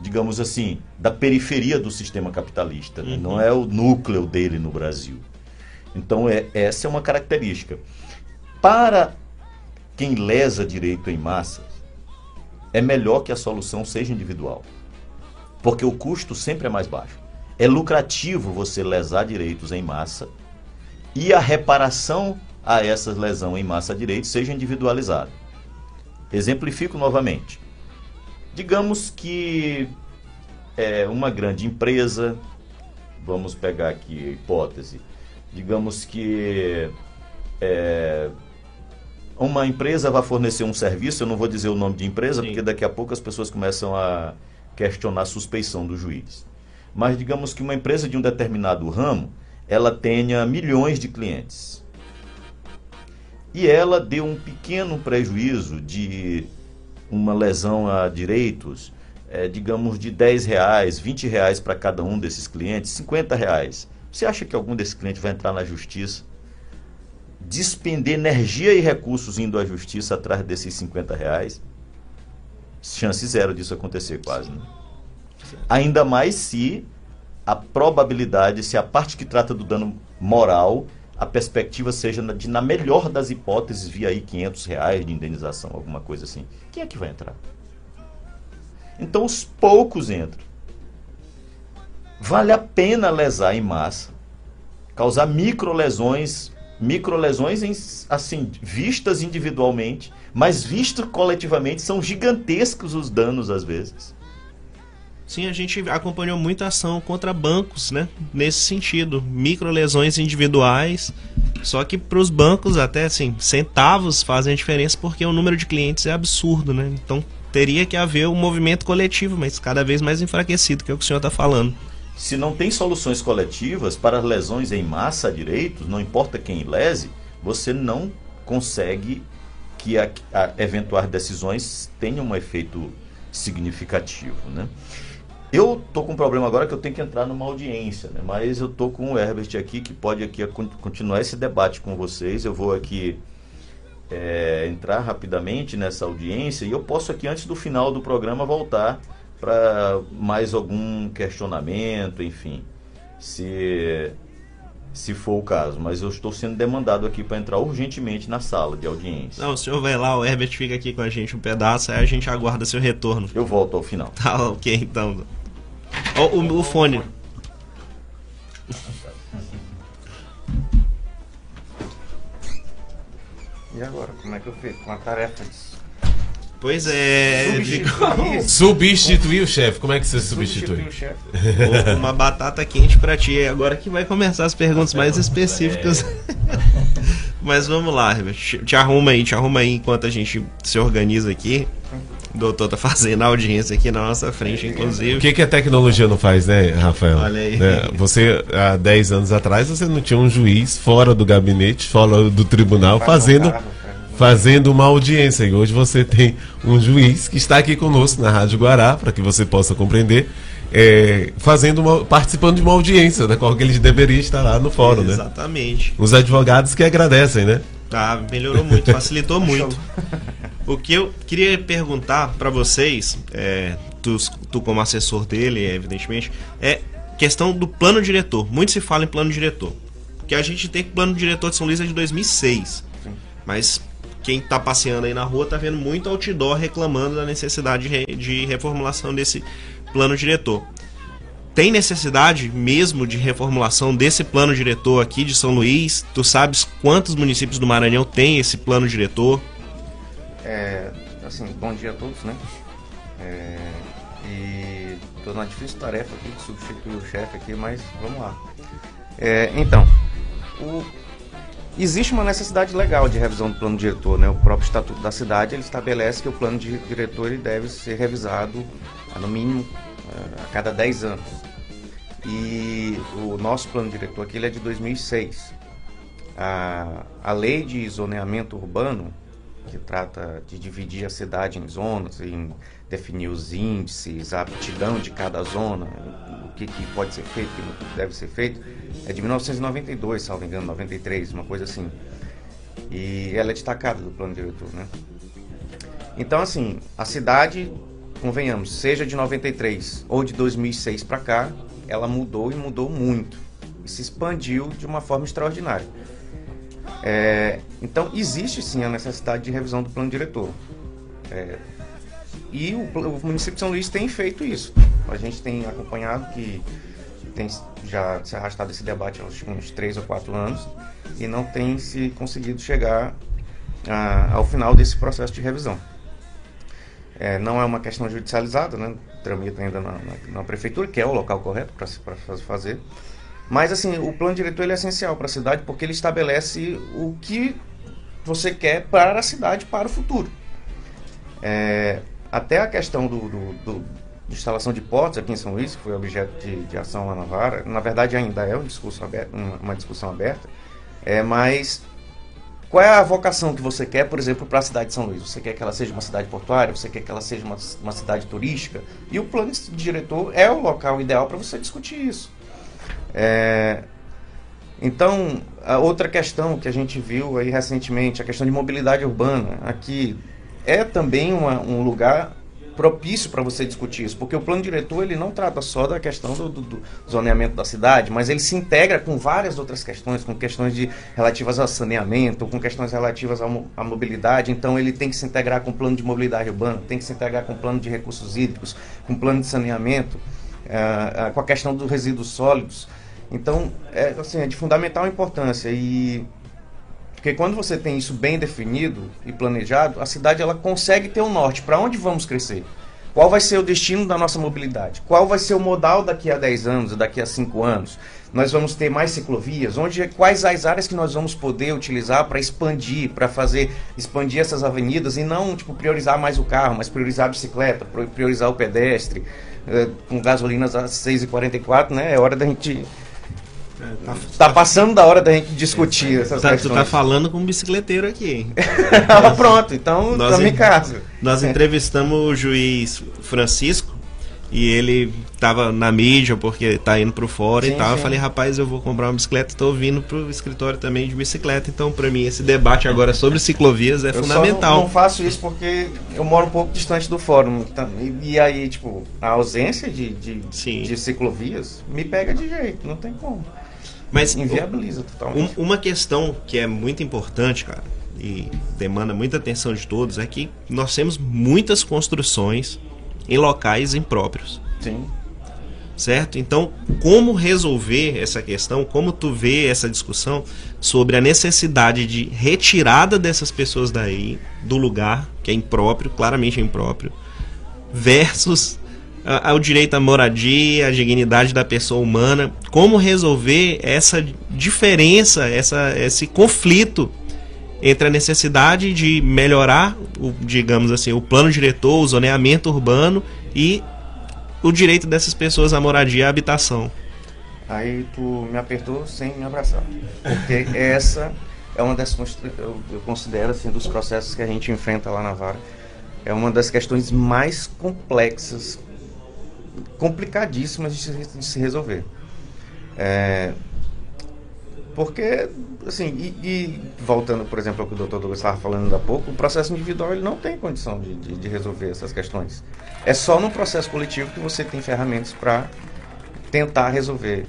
Digamos assim, da periferia do sistema capitalista. Né? Uhum. Não é o núcleo dele no Brasil. Então, é, essa é uma característica. Para quem lesa direito em massa, é melhor que a solução seja individual. Porque o custo sempre é mais baixo. É lucrativo você lesar direitos em massa e a reparação a essas lesões em massa direito seja individualizada. Exemplifico novamente. Digamos que é uma grande empresa, vamos pegar aqui a hipótese, digamos que é, uma empresa vai fornecer um serviço, eu não vou dizer o nome de empresa, Sim. porque daqui a pouco as pessoas começam a questionar a suspeição do juiz. Mas digamos que uma empresa de um determinado ramo, ela tenha milhões de clientes. E ela deu um pequeno prejuízo de uma lesão a direitos, é, digamos de 10 reais, 20 reais para cada um desses clientes, 50 reais. Você acha que algum desses clientes vai entrar na justiça despender energia e recursos indo à justiça atrás desses 50 reais, chance zero disso acontecer quase. Né? Ainda mais se a probabilidade, se a parte que trata do dano moral, a perspectiva seja de, na melhor das hipóteses, via aí 500 reais de indenização, alguma coisa assim. Quem é que vai entrar? Então os poucos entram. Vale a pena lesar em massa, causar micro lesões microlesões assim vistas individualmente, mas vistas coletivamente são gigantescos os danos às vezes. Sim, a gente acompanhou muita ação contra bancos, né? Nesse sentido, microlesões individuais. Só que para os bancos até assim, centavos fazem a diferença porque o número de clientes é absurdo, né? Então teria que haver um movimento coletivo, mas cada vez mais enfraquecido, que é o que o senhor está falando. Se não tem soluções coletivas para lesões em massa a direitos, não importa quem lese, você não consegue que a, a eventuais decisões tenham um efeito significativo, né? Eu tô com um problema agora que eu tenho que entrar numa audiência, né? Mas eu tô com o Herbert aqui que pode aqui continuar esse debate com vocês. Eu vou aqui é, entrar rapidamente nessa audiência e eu posso aqui antes do final do programa voltar para mais algum questionamento, enfim, se se for o caso, mas eu estou sendo demandado aqui para entrar urgentemente na sala de audiência. Não, o senhor vai lá, o Herbert fica aqui com a gente um pedaço, aí a gente aguarda seu retorno. Eu volto ao final. Tá, ok, então. O, o, o fone. E agora, como é que eu fico com a tarefa de Pois é. Substituir, substituir o chefe. Como é que você substitui? substitui Uma batata quente pra ti. Agora que vai começar as perguntas mais específicas. Mas vamos lá, Herbert. Te arruma aí, te arruma aí enquanto a gente se organiza aqui. O doutor tá fazendo audiência aqui na nossa frente, inclusive. O que, que a tecnologia não faz, né, Rafael? Olha aí. Né? Você, há 10 anos atrás, você não tinha um juiz fora do gabinete, fora do tribunal, fazendo fazendo uma audiência. E hoje você tem um juiz que está aqui conosco na Rádio Guará, para que você possa compreender, é, fazendo uma, participando de uma audiência, né, qual ele deveria estar lá no fórum, né? Exatamente. Os advogados que agradecem, né? Tá, melhorou muito, facilitou muito. O que eu queria perguntar para vocês, é, tu, tu como assessor dele, evidentemente, é questão do plano diretor. Muito se fala em plano diretor. Que a gente tem plano diretor de São Luís é de 2006. Mas quem está passeando aí na rua está vendo muito outdoor reclamando da necessidade de, de reformulação desse plano diretor. Tem necessidade mesmo de reformulação desse plano diretor aqui de São Luís? Tu sabes quantos municípios do Maranhão tem esse plano diretor? É, assim, bom dia a todos, né? É, e estou numa difícil tarefa aqui de substituir o chefe aqui, mas vamos lá. É, então, o, Existe uma necessidade legal de revisão do plano diretor, né? O próprio estatuto da cidade ele estabelece que o plano de diretor ele deve ser revisado no mínimo eh, a cada 10 anos. E o nosso plano diretor aqui é de 2006. A, a lei de zoneamento urbano, que trata de dividir a cidade em zonas, em definir os índices, a aptidão de cada zona, o que, que pode ser feito, o que deve ser feito, é de 1992, salvo engano, 93, uma coisa assim. E ela é destacada do plano diretor, né? Então, assim, a cidade, convenhamos, seja de 93 ou de 2006 para cá, ela mudou e mudou muito. E se expandiu de uma forma extraordinária. É, então, existe sim a necessidade de revisão do plano diretor. É, e o, o, município de São Luís tem feito isso. A gente tem acompanhado que tem já se arrastado esse debate há uns três ou quatro anos e não tem se conseguido chegar a, ao final desse processo de revisão. É, não é uma questão judicializada, né? tramita ainda na, na, na prefeitura, que é o local correto para fazer. Mas assim, o plano diretor ele é essencial para a cidade porque ele estabelece o que você quer para a cidade para o futuro. É, até a questão do, do, do, de instalação de portos aqui em São Luís, que foi objeto de, de ação lá na Vara, na verdade ainda é um discurso aberto, uma, uma discussão aberta, é, mas qual é a vocação que você quer, por exemplo, para a cidade de São Luís? Você quer que ela seja uma cidade portuária? Você quer que ela seja uma, uma cidade turística? E o plano diretor é o local ideal para você discutir isso. É, então, a outra questão que a gente viu aí recentemente, a questão de mobilidade urbana, aqui é também uma, um lugar propício para você discutir isso, porque o plano diretor ele não trata só da questão do, do, do, zoneamento da cidade, mas ele se integra com várias outras questões, com questões de, relativas ao saneamento, com questões relativas à, mobilidade. Então ele tem que se integrar com o plano de mobilidade urbana, tem que se integrar com o plano de recursos hídricos, com o plano de saneamento, uh, uh, com a questão dos resíduos sólidos. Então é, assim, é de fundamental importância e porque quando você tem isso bem definido e planejado, a cidade ela consegue ter um norte. Para onde vamos crescer? Qual vai ser o destino da nossa mobilidade? Qual vai ser o modal daqui a 10 anos, daqui a 5 anos? Nós vamos ter mais ciclovias? Onde, quais as áreas que nós vamos poder utilizar para expandir, para fazer expandir essas avenidas e não tipo, priorizar mais o carro, mas priorizar a bicicleta, priorizar o pedestre. É, com gasolinas a 6,44, né? É hora da gente Tá, tá, passando da hora da gente discutir essas tá, questões. Tu tá falando com um bicicleteiro aqui. Pronto, então nós estamos em casa. Nós entrevistamos o juiz Francisco e ele tava na mídia porque tá indo pro fora sim, e tal. Sim. Eu falei, rapaz, eu vou comprar uma bicicleta, tô vindo pro escritório também de bicicleta. Então, para mim, esse debate agora sobre ciclovias é eu fundamental. Não, não, faço isso porque eu moro um pouco distante do fórum. E, e aí, tipo, a ausência de, de, de ciclovias me pega de jeito, não tem como. Mas inviabiliza totalmente. Um, uma questão que é muito importante, cara, e demanda muita atenção de todos, é que nós temos muitas construções em locais impróprios. Sim. Certo? Então, como resolver essa questão? Como tu vê essa discussão sobre a necessidade de retirada dessas pessoas daí, do lugar, que é impróprio, claramente é impróprio, versus ao direito à moradia, à dignidade da pessoa humana, como resolver essa diferença, essa, esse conflito entre a necessidade de melhorar, o, digamos assim, o plano diretor, o zoneamento urbano e o direito dessas pessoas à moradia e à habitação. Aí tu me apertou sem me abraçar, porque essa é uma das eu, eu considero assim dos processos que a gente enfrenta lá na vara é uma das questões mais complexas complicadíssimas de de se resolver. É, porque, assim, e, e, voltando, por exemplo, ao que o doutor Douglas estava falando há pouco, o processo individual ele não tem condição de, de, de resolver essas questões. É só no processo coletivo que você tem ferramentas para tentar resolver.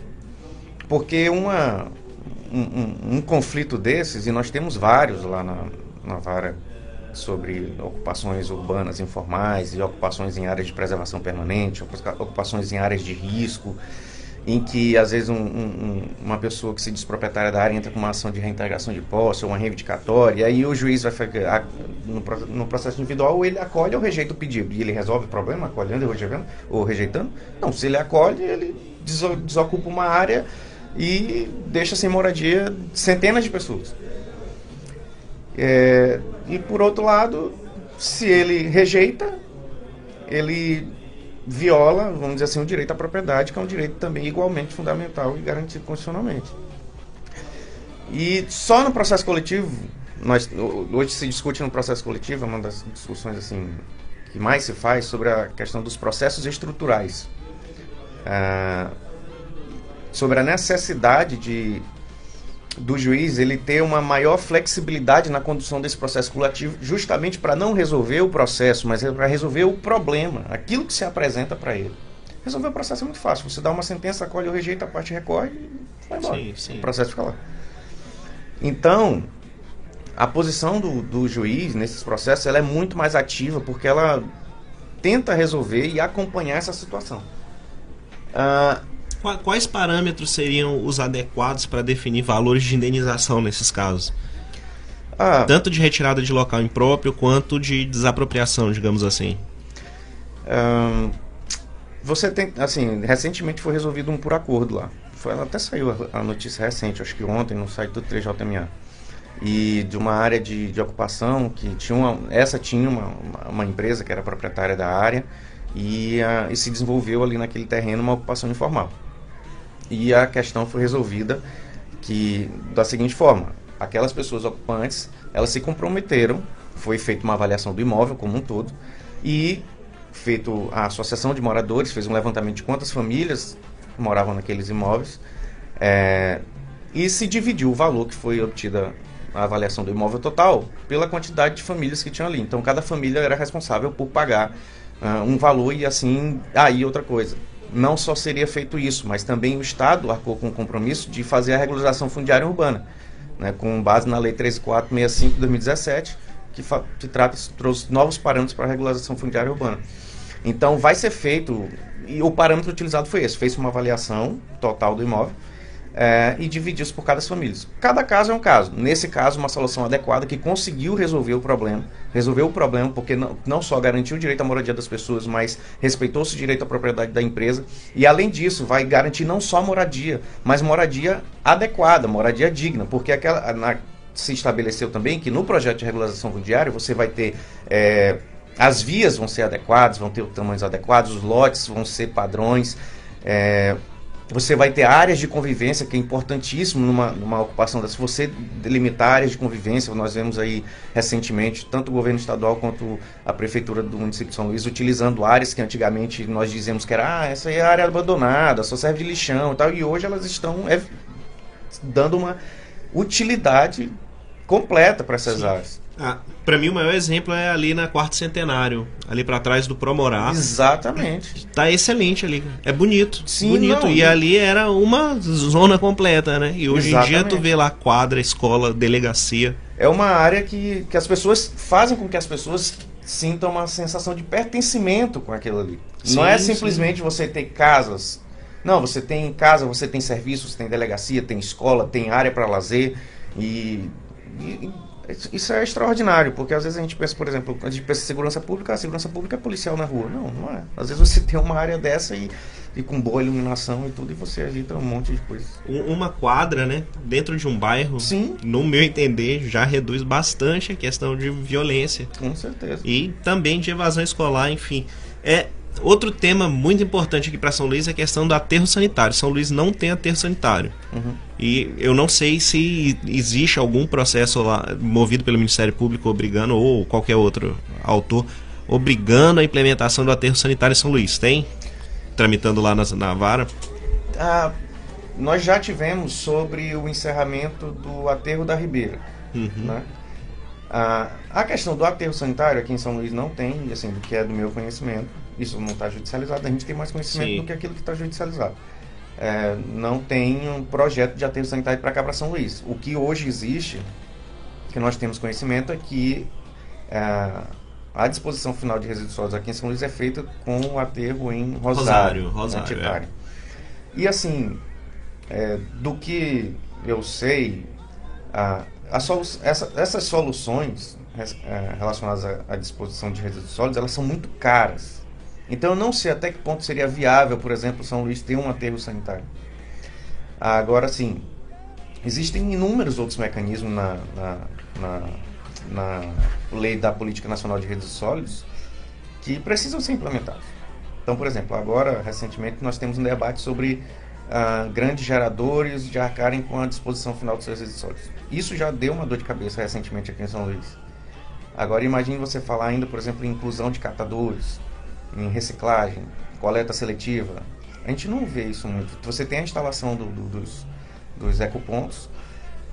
Porque uma, um, um, um, conflito desses, e nós temos vários lá na, na vara sobre ocupações urbanas informais e ocupações em áreas de preservação permanente, ocupações em áreas de risco, em que às vezes um, um, uma pessoa que se diz proprietária da área entra com uma ação de reintegração de posse ou uma reivindicatória, e aí o juiz vai ficar no, processo individual ele acolhe ou rejeita o pedido e ele resolve o problema acolhendo ou rejeitando? Não, se ele acolhe, ele desocupa uma área e deixa sem moradia centenas de pessoas. É, e por outro lado, se ele rejeita, ele viola, vamos dizer assim, o direito à propriedade, que é um direito também igualmente fundamental e garantido constitucionalmente. E só no processo coletivo, nós, hoje se discute no processo coletivo, é uma das discussões assim que mais se faz sobre a questão dos processos estruturais. Ah, sobre a necessidade de do juiz ele ter uma maior flexibilidade na condução desse processo coletivo, justamente para não resolver o processo, mas para resolver o problema, aquilo que se apresenta para ele. Resolver o processo é muito fácil. Você dá uma sentença, acolhe ou rejeita, a parte recorre e vai embora. Sim, sim. O processo fica lá. Então, a posição do, do juiz nesses processos ela é muito mais ativa porque ela tenta resolver e acompanhar essa situação. Uh, Qua- Quais parâmetros seriam os adequados para definir valores de indenização nesses casos? Ah, Tanto de retirada de local impróprio quanto de desapropriação, digamos assim. Você tem, assim, recentemente foi resolvido um por acordo lá. Foi, até saiu a, a notícia recente, acho que ontem, no site do 3JMA. E de uma área de, de ocupação que tinha uma, essa tinha uma, uma, empresa que era proprietária da área e, ah, e se desenvolveu ali naquele terreno uma ocupação informal. E a questão foi resolvida que da seguinte forma: aquelas pessoas ocupantes, elas se comprometeram, foi feita uma avaliação do imóvel como um todo e feito a associação de moradores fez um levantamento de quantas famílias moravam naqueles imóveis é, e se dividiu o valor que foi obtida a avaliação do imóvel total pela quantidade de famílias que tinham ali. Então cada família era responsável por pagar ah, um valor e assim aí outra coisa. Não só seria feito isso, mas também o Estado arcou com o compromisso de fazer a regularização fundiária urbana, né, com base na Lei 13465 de 2017, que, que trata, trouxe novos parâmetros para a regularização fundiária urbana. Então vai ser feito, e o parâmetro utilizado foi esse, fez uma avaliação total do imóvel é, e dividiu-se por cada família. Cada caso é um caso. Nesse caso, uma solução adequada que conseguiu resolver o problema, resolveu o problema porque não, não só garantiu o direito à moradia das pessoas, mas respeitou-se o direito à propriedade da empresa e além disso vai garantir não só moradia, mas moradia adequada, moradia digna, porque aquela na- se estabeleceu também que no projeto de regularização fundiária você vai ter é, as vias vão ser adequadas, vão ter tamanhos adequados, os lotes vão ser padrões. é, você vai ter áreas de convivência, que é importantíssimo numa, numa ocupação dessa. Se você delimitar áreas de convivência, nós vemos aí recentemente, tanto o governo estadual quanto a prefeitura do município de São Luís, utilizando áreas que antigamente nós dizíamos que era, ah, essa aí é área abandonada, só serve de lixão e tal, e hoje elas estão é, dando uma utilidade completa para essas áreas. Ah, para mim o maior exemplo é ali na Quarto Centenário, ali para trás do Promorá. Exatamente. Tá excelente ali. É bonito. Sim, bonito. não, e e- ali era uma zona completa, né? E hoje em dia tu Exatamente. vê lá quadra, escola, delegacia. é uma área que, que as pessoas fazem com que as pessoas sintam uma sensação de pertencimento com aquilo ali. Sim, não é sim. simplesmente você ter casas. Não, você tem casa, você tem serviço, você tem delegacia, tem escola, tem área para lazer e- e isso é extraordinário, porque às vezes a gente pensa, por exemplo, a gente pensa em segurança pública, a segurança pública é policial na rua. Não, não é. Às vezes você tem uma área dessa e, e com boa iluminação e tudo, e você evita um monte de coisa. Um- Uma quadra, né? Dentro de um bairro, Sim. no meu entender, já reduz bastante a questão de violência. Com certeza. e também de evasão escolar, enfim. É outro tema muito importante aqui para São Luís é a questão do aterro sanitário. São Luís não tem aterro sanitário. Uhum. E eu não sei se existe algum processo lá movido pelo Ministério Público obrigando ou qualquer outro autor obrigando a implementação do aterro sanitário em São Luís. Tem? Tramitando lá na, na vara. Ah, nós já tivemos sobre o encerramento do aterro da Ribeira. Uhum. Né? Ah, a questão do aterro sanitário aqui em São Luís não tem, assim, do que é do meu conhecimento. Isso não está judicializado, a gente tem mais conhecimento Sim. do que aquilo que está judicializado. É, não tem um projeto de aterro sanitário para cá para São Luís. O que hoje existe, que nós temos conhecimento, é que ah, a disposição final de resíduos sólidos aqui em São Luís é feita com o aterro em Rosário, Rosário, Rosário, Antiquário. E assim, é, do que eu sei, a, a solu- essa- essas soluções é, relacionadas à, à disposição de resíduos sólidos, elas são muito caras. Então eu não sei até que ponto seria viável, por exemplo, São Luís ter um aterro sanitário. Agora sim, existem inúmeros outros mecanismos na, na, na, na lei da Política Nacional de Resíduos Sólidos que precisam ser implementados. Então, por exemplo, agora, recentemente, nós temos um debate sobre ah, grandes geradores de arcarem com a disposição final dos seus resíduos sólidos. Isso já deu uma dor de cabeça recentemente aqui em São Luís. Agora, imagine você falar ainda, por exemplo, em inclusão de catadores, em reciclagem, coleta seletiva. A gente não vê isso muito. Você tem a instalação do- do- dos, dos ecopontos,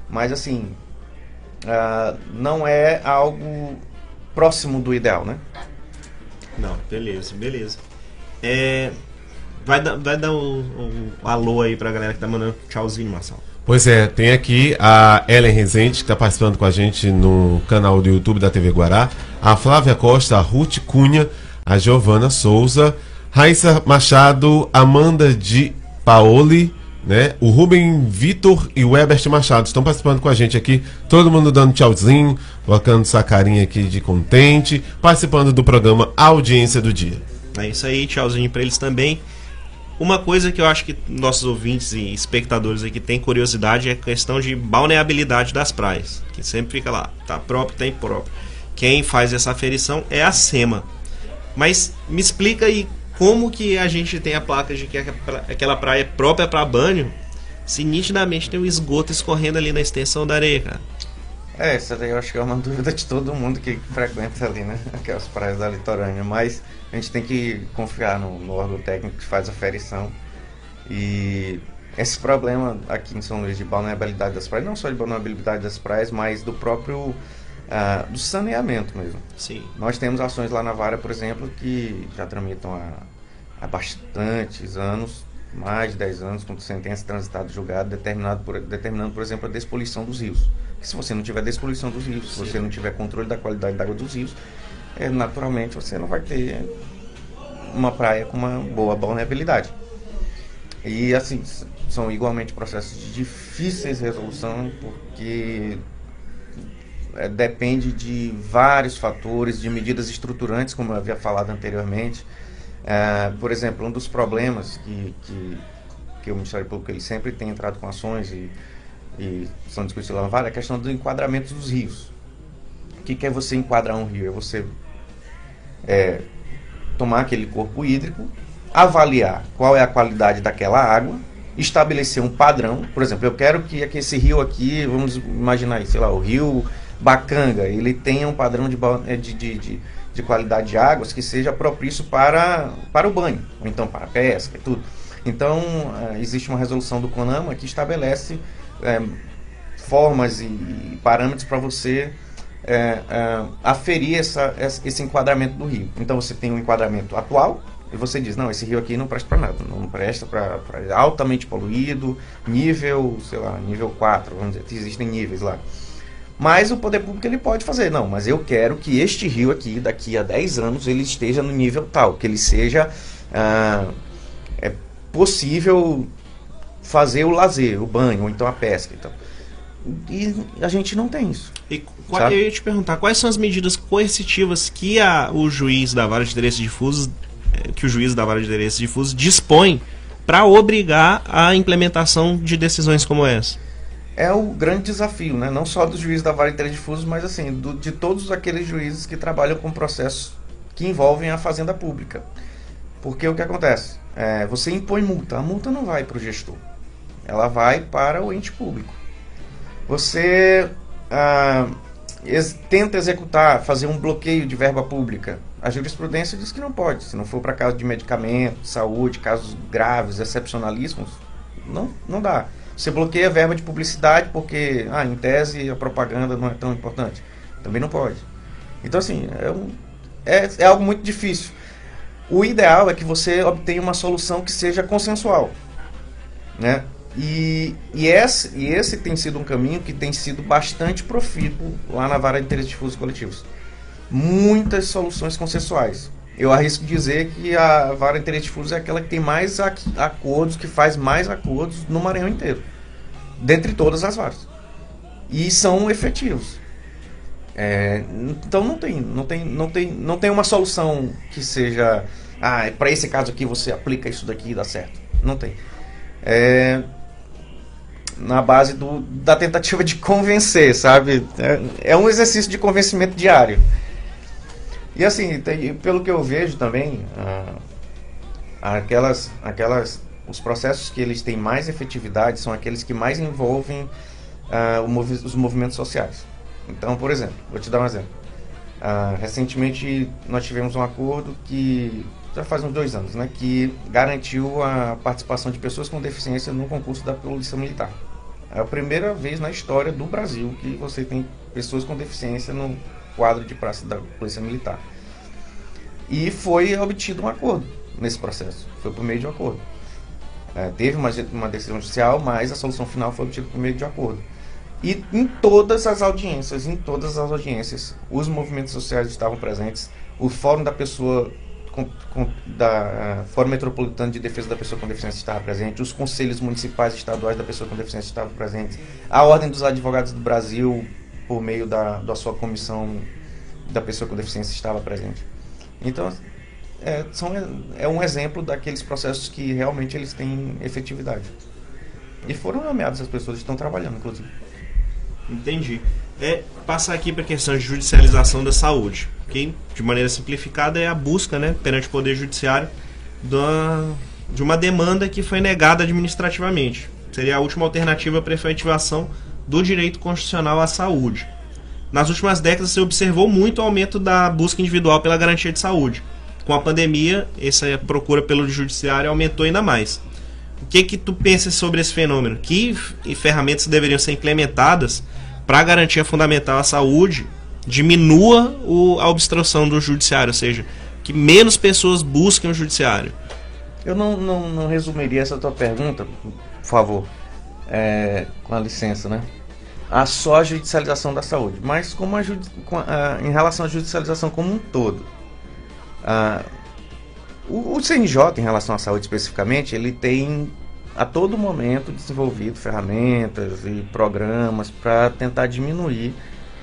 mas assim, ah, não é algo próximo do ideal, né? Não, beleza, beleza. É, vai, dar, vai dar um, um alô aí pra galera que tá mandando tchauzinho, Marcelo. Pois é, tem aqui a Ellen Rezende, que está participando com a gente no canal do YouTube da TV Guará, a Flávia Costa, a Ruth Cunha, a Giovana Souza, Raíssa Machado, Amanda de Paoli, né? O Rubem Vitor e o Ebert Machado estão participando com a gente aqui. Todo mundo dando tchauzinho, colocando essa carinha aqui de contente, participando do programa Audiência do Dia. É isso aí, tchauzinho para eles também. Uma coisa que eu acho que nossos ouvintes e espectadores aqui têm curiosidade é a questão de balneabilidade das praias. Que sempre fica lá, tá próprio, tá impróprio. Quem faz essa aferição é a SEMA. Mas me explica aí como que a gente tem a placa de que aquela praia é própria para banho, se nitidamente tem um esgoto escorrendo ali na extensão da areia, cara. É, essa daí eu acho que é uma dúvida de todo mundo que frequenta ali, né? Aquelas praias da litorânea. Mas a gente tem que confiar no, no órgão técnico que faz a ferição. E esse problema aqui em São Luís de balneabilidade das praias, não só de balneabilidade das praias, mas do próprio uh, do saneamento mesmo. Sim. Nós temos ações lá na Vara, por exemplo, que já tramitam há, há bastantes anos, mais de 10 anos, com sentença transitada julgada, determinado por, determinando, por exemplo, a despoluição dos rios. Que se você não tiver despoluição dos rios, se você não tiver controle da qualidade da água dos rios, é, naturalmente você não vai ter uma praia com uma boa balneabilidade. E assim, são igualmente processos de difíceis resolução, porque é, depende de vários fatores, de medidas estruturantes, como eu havia falado anteriormente. É, por exemplo, um dos problemas que, que, que, o Ministério Público ele sempre tem entrado com ações e, e são discutidos lá no Vale é a questão do enquadramento dos rios. O que, que é você enquadrar um rio? É você é, tomar aquele corpo hídrico, avaliar qual é a qualidade daquela água, estabelecer um padrão. Por exemplo, eu quero que, que esse rio aqui, vamos imaginar aí, sei lá, o rio Bacanga, ele tenha um padrão de, é, de, de, de, de qualidade de águas que seja propício para, para o banho, ou então para a pesca e tudo. Então, é, existe uma resolução do CONAMA que estabelece é, formas e, e parâmetros para você é, é, aferir essa, esse enquadramento do rio. Então, você tem um enquadramento atual, e você diz, não, esse rio aqui não presta para nada, não presta para altamente poluído, nível, sei lá, nível 4, vamos dizer, existem níveis lá. Mas o poder público ele pode fazer, não, mas eu quero que este rio aqui, daqui a 10 anos, ele esteja no nível tal, que ele seja ah, é possível fazer o lazer, o banho, ou então a pesca. Então. E a gente não tem isso. E qual, eu ia te perguntar, quais são as medidas coercitivas que a, o juiz da vara de direitos difusos, eh, que o juiz da vara de direitos difusos dispõe para obrigar a implementação de decisões como essa? É o grande desafio, né? não só dos juízes da vara de difusos, mas assim, do, de todos aqueles juízes que trabalham com processos que envolvem a fazenda pública. Porque o que acontece? É, você impõe multa, a multa não vai para o gestor, ela vai para o ente público. Você ah, ex tenta executar, fazer um bloqueio de verba pública. A jurisprudência diz que não pode, se não for para caso de medicamento, de saúde, casos graves, excepcionalismos, não, não dá. Você bloqueia a verba de publicidade porque, ah, em tese, a propaganda não é tão importante. Também não pode. Então, assim, é, um, é, é algo muito difícil. O ideal é que você obtenha uma solução que seja consensual. Né? E, e, esse, e esse tem sido um caminho que tem sido bastante profícuo lá na vara de interesses difusos coletivos. Muitas soluções consensuais eu arrisco dizer que a vara difuso é aquela que tem mais acordos, que faz mais acordos no Maranhão inteiro. Dentre todas as varas. E são efetivos. É, então não tem, não tem, não tem, não tem uma solução que seja, ah, para esse caso aqui você aplica isso daqui e dá certo. Não tem. É, na base do, da tentativa de convencer, sabe? É, é um exercício de convencimento diário. E assim, tem, pelo que eu vejo também, ah, aquelas, aquelas, os processos que eles têm mais efetividade são aqueles que mais envolvem ah, movi os movimentos sociais. Então, por exemplo, vou te dar um exemplo. Ah, recentemente nós tivemos um acordo que já faz uns dois anos, né, que garantiu a participação de pessoas com deficiência no concurso da Polícia Militar. É a primeira vez na história do Brasil que você tem pessoas com deficiência no quadro de praça da Polícia Militar. E foi obtido um acordo nesse processo. Foi por meio de um acordo. É, teve uma, uma decisão judicial, mas a solução final foi obtida por meio de um acordo. E em todas as audiências, em todas as audiências, os movimentos sociais estavam presentes, o Fórum da Pessoa da Fórum Metropolitano de Defesa da Pessoa com Deficiência estava presente, os conselhos municipais e estaduais da pessoa com deficiência estavam presentes, a Ordem dos Advogados do Brasil, por meio da, da sua comissão da pessoa com deficiência, estava presente. Então, é, são, é um exemplo daqueles processos que realmente eles têm efetividade. E foram nomeadas as pessoas estão trabalhando, inclusive. Entendi. É passar aqui para a questão de judicialização da saúde, que de maneira simplificada é a busca, né, perante o poder judiciário da, de uma demanda que foi negada administrativamente. Seria a última alternativa para efetivação do direito constitucional à saúde. Nas últimas décadas se observou muito o aumento da busca individual pela garantia de saúde. Com a pandemia, essa procura pelo judiciário aumentou ainda mais. O que que tu pensas sobre esse fenômeno? Que ferramentas deveriam ser implementadas para a fundamental à saúde diminua o, a obstrução do judiciário, ou seja, que menos pessoas busquem o judiciário? Eu não, não, não resumiria essa tua pergunta, por favor, é, com a licença, né? A só judicialização da saúde, mas como a, com a, em relação à judicialização como um todo. A, o, o CNJ, em relação à saúde especificamente, ele tem a todo momento desenvolvido ferramentas e programas para tentar diminuir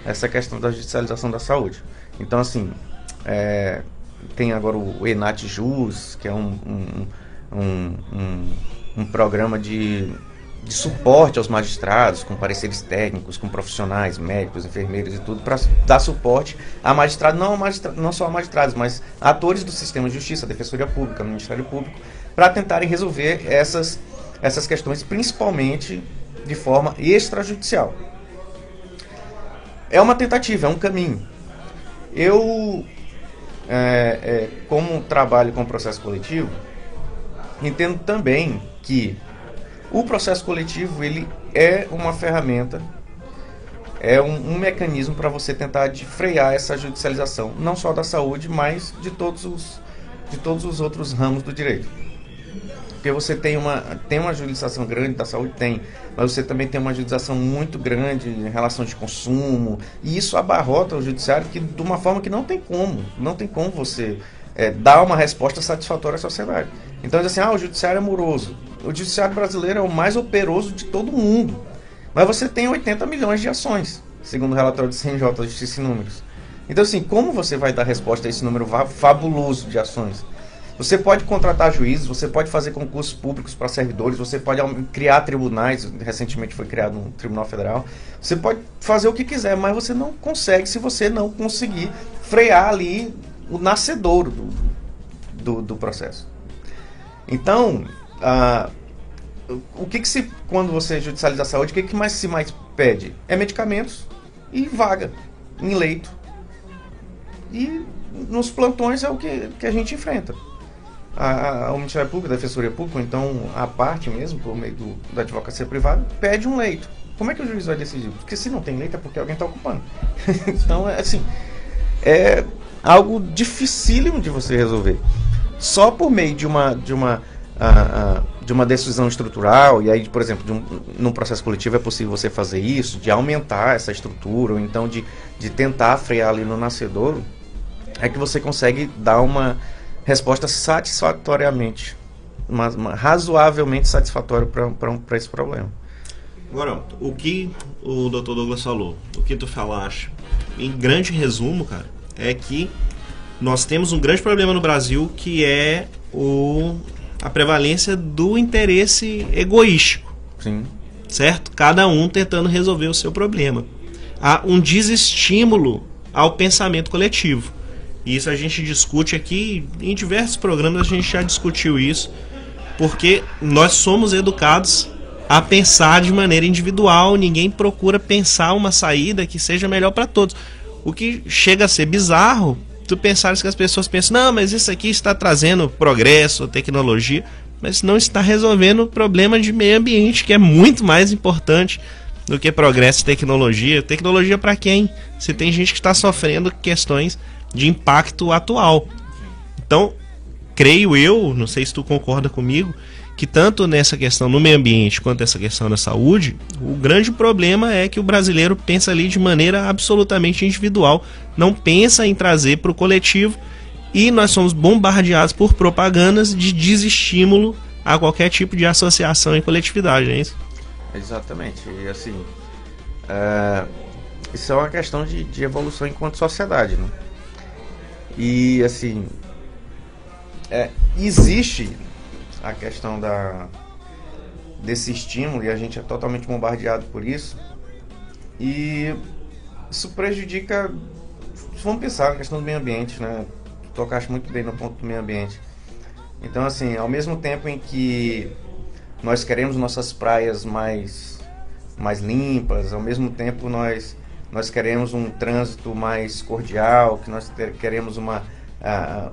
essa questão da judicialização da saúde. Então, assim, é, tem agora o Enat Jus, que é um, um, um, um programa de, de suporte aos magistrados, com pareceres técnicos, com profissionais, médicos, enfermeiros e tudo, para dar suporte a magistrados, não, não só a magistrados, mas a atores do sistema de justiça, Defensoria Pública, Ministério Público, para tentarem resolver essas essas questões, principalmente de forma extrajudicial. É uma tentativa, é um caminho. Eu, é, é, como trabalho com processo coletivo, entendo também que o processo coletivo ele é uma ferramenta, é um, um mecanismo para você tentar de frear essa judicialização, não só da saúde, mas de todos os, de todos os outros ramos do direito. Porque você tem uma, tem uma judicialização grande da saúde, tem, mas você também tem uma judicialização muito grande em relação de consumo, e isso abarrota o judiciário que, de uma forma que não tem como, não tem como você é, dar uma resposta satisfatória à sociedade. Então, diz assim, ah, o judiciário é moroso. O judiciário brasileiro é o mais operoso de todo mundo. Mas você tem 80 milhões de ações, segundo o relatório do CNJ, Justiça e Números. Então, assim, como você vai dar resposta a esse número fabuloso de ações? Você pode contratar juízes, você pode fazer concursos públicos para servidores, você pode criar tribunais, recentemente foi criado um tribunal federal. Você pode fazer o que quiser, mas você não consegue se você não conseguir frear ali o nascedouro do, do, do processo. Então, ah, o que, que se, quando você judicializa a saúde, o que, que mais se mais pede? É medicamentos e vaga em leito. E nos plantões é o que, que a gente enfrenta a, a, o Ministério Público, a Defensoria Pública, ou então a parte mesmo, por meio do, da advocacia privada, pede um leito. Como é que o juiz vai decidir? Porque se não tem leito é porque alguém está ocupando. então, é assim, é algo dificílimo de você resolver. Só por meio de uma, de uma, de uma decisão estrutural, e aí, por exemplo, de um, num processo coletivo é possível você fazer isso, de aumentar essa estrutura, ou então de, de tentar frear ali no nascedouro, é que você consegue dar uma resposta satisfatoriamente, mas, mas razoavelmente satisfatória para esse problema. Agora, o que o Dr. Douglas falou, o que tu falaste, em grande resumo, cara, é que nós temos um grande problema no Brasil que é o, a prevalência do interesse egoístico. Sim. Certo? Cada um tentando resolver o seu problema. Há um desestímulo ao pensamento coletivo. E isso a gente discute aqui em diversos programas, a gente já discutiu isso, porque nós somos educados a pensar de maneira individual, ninguém procura pensar uma saída que seja melhor para todos. O que chega a ser bizarro, tu pensares que as pessoas pensam, não, mas isso aqui está trazendo progresso, tecnologia, mas não está resolvendo o problema de meio ambiente, que é muito mais importante do que progresso e tecnologia. Tecnologia para quem? Se tem gente que está sofrendo questões de impacto atual. Então, creio eu, não sei se tu concorda comigo, que tanto nessa questão no meio ambiente quanto essa questão da saúde, o grande problema é que o brasileiro pensa ali de maneira absolutamente individual, não pensa em trazer para o coletivo e nós somos bombardeados por propagandas de desestímulo a qualquer tipo de associação e coletividade, é isso? Exatamente. E assim, é, isso é uma questão de, de evolução enquanto sociedade, né? E assim, é, existe a questão da desse estímulo e a gente é totalmente bombardeado por isso. E isso prejudica, vamos pensar na questão do meio ambiente, né? Tu tocaste muito bem no ponto do meio ambiente. Então, assim, ao mesmo tempo em que nós queremos nossas praias mais, mais limpas, ao mesmo tempo nós, nós queremos um trânsito mais cordial, que nós queremos uma, uh,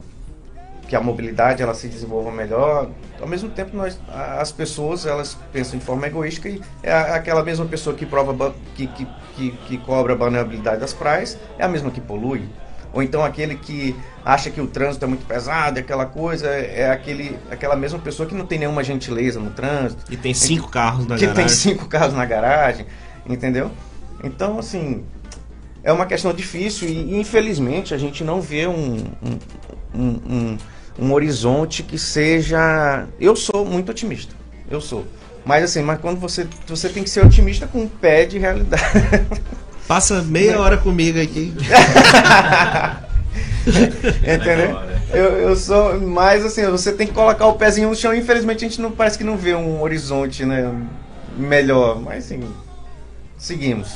que a mobilidade ela se desenvolva melhor. Ao mesmo tempo, nós, as pessoas elas pensam de forma egoísta e é aquela mesma pessoa que prova que, que, que, que cobra a vulnerabilidade das praias é a mesma que polui. Ou então aquele que acha que o trânsito é muito pesado, aquela coisa, é aquele, aquela mesma pessoa que não tem nenhuma gentileza no trânsito. E tem cinco que, carros na que garagem. Que tem cinco carros na garagem, entendeu? Então, assim, é uma questão difícil e infelizmente a gente não vê um, um, um, um horizonte que seja. Eu sou muito otimista. Eu sou. Mas assim, mas quando você. Você tem que ser otimista com um pé de realidade. Passa meia hora comigo aqui. Entendeu? Eu, eu sou. Mas assim, você tem que colocar o pezinho no chão. Infelizmente a gente não parece que não vê um horizonte, né? Melhor. Mas assim. Seguimos.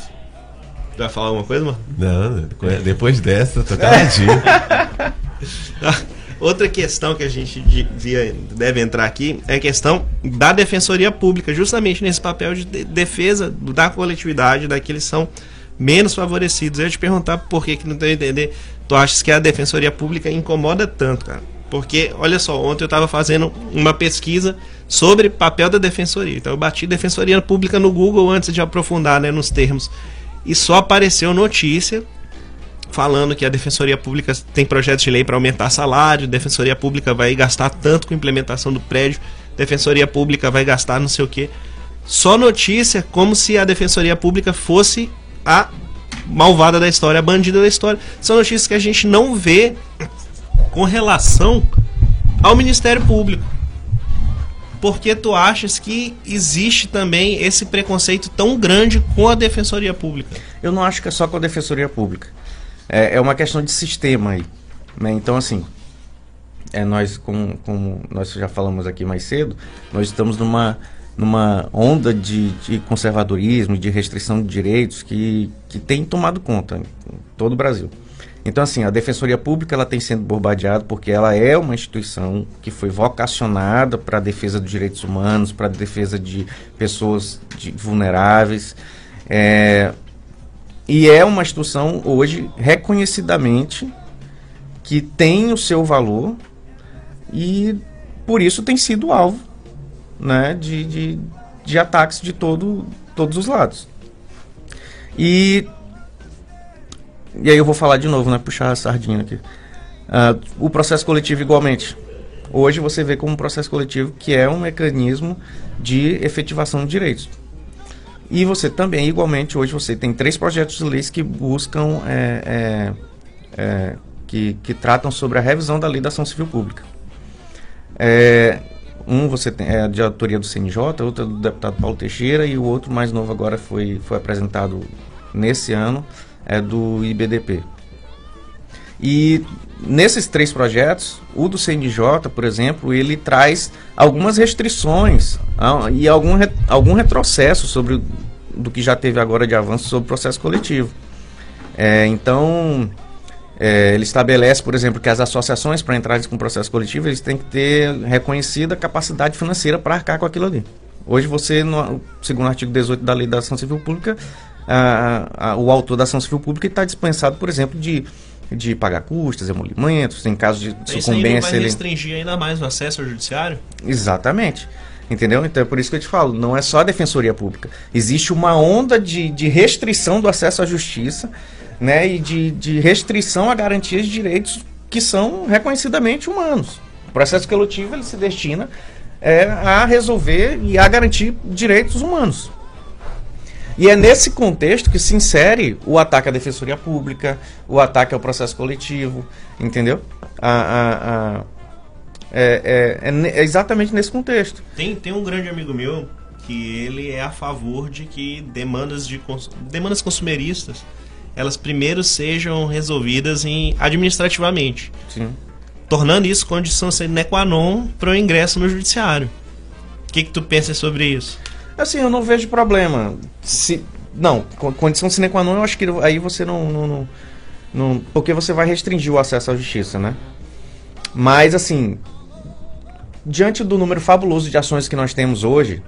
Vai falar alguma coisa, mano? Não, depois dessa, tô caladinho. Outra questão que a gente devia, deve entrar aqui é a questão da defensoria pública, justamente nesse papel de defesa da coletividade, daqueles que são menos favorecidos. Eu ia te perguntar por que, que não tenho entender. Tu achas que a defensoria pública incomoda tanto, cara? Porque, olha só, ontem eu estava fazendo uma pesquisa sobre papel da defensoria. Então eu bati defensoria pública no Google antes de aprofundar né, nos termos. E só apareceu notícia falando que a Defensoria Pública tem projetos de lei para aumentar salário, a Defensoria Pública vai gastar tanto com implementação do prédio, a Defensoria Pública vai gastar não sei o que. Só notícia como se a Defensoria Pública fosse a malvada da história, a bandida da história. São notícias que a gente não vê com relação ao Ministério Público. Porque tu achas que existe também esse preconceito tão grande com a Defensoria Pública? Eu não acho que é só com a Defensoria Pública é, é uma questão de sistema aí. Né? Então, assim, é, nós, como, como nós já falamos aqui mais cedo, nós estamos numa, numa onda de, de conservadorismo, de restrição de direitos que, que tem tomado conta em todo o Brasil. Então, assim, a Defensoria Pública ela tem sendo bombardeada porque ela é uma instituição que foi vocacionada para a defesa dos direitos humanos, para a defesa de pessoas de, vulneráveis. É, e é uma instituição hoje reconhecidamente que tem o seu valor e por isso tem sido alvo né, de, de, de ataques de todo, todos os lados. E, e aí eu vou falar de novo, né, puxar a sardinha aqui. Uh, o processo coletivo igualmente. Hoje você vê como um processo coletivo que é um mecanismo de efetivação de direitos. E você também, igualmente, hoje você tem três projetos de leis que buscam, é, é, é, que, que tratam sobre a revisão da lei da ação civil pública. É, um você tem, é de autoria do CNJ, outro é do deputado Paulo Teixeira e o outro mais novo agora foi, foi apresentado nesse ano, é do IBDP. E nesses três projetos, o do CNJ, por exemplo, ele traz algumas restrições ah, e algum, algum retrocesso sobre do que já teve agora de avanço sobre o processo coletivo. É, então, é, ele estabelece, por exemplo, que as associações, para entrarem com o processo coletivo, eles têm que ter reconhecida capacidade financeira para arcar com aquilo ali. Hoje você, no, segundo o artigo 18 da Lei da Ação Civil Pública, a, a, o autor da ação civil pública está dispensado, por exemplo, de de pagar custas, emolumentos, em caso de sucumbência... Isso vai ele... restringir ainda mais o acesso ao judiciário? Exatamente. Entendeu? Então é por isso que eu te falo, não é só a defensoria pública. Existe uma onda de, de restrição do acesso à justiça, né? E de, de restrição a garantias de direitos que são reconhecidamente humanos. O processo coletivo ele se destina é, a resolver e a garantir direitos humanos. E é nesse contexto que se insere o ataque à defensoria pública, o ataque ao processo coletivo, entendeu? A, a, a- é, é- é é exatamente nesse contexto. Tem, tem um grande amigo meu que ele é a favor de que demandas, de demandas consumeristas elas primeiro sejam resolvidas em, administrativamente, Sim. tornando isso condição sine qua non para o ingresso no judiciário. O que, que tu pensa sobre isso? Assim, eu não vejo problema. Se, não, co- condição sine qua non, eu acho que aí você não, não, não- não- Porque você vai restringir o acesso à justiça, né? Mas, assim, diante do número fabuloso de ações que nós temos hoje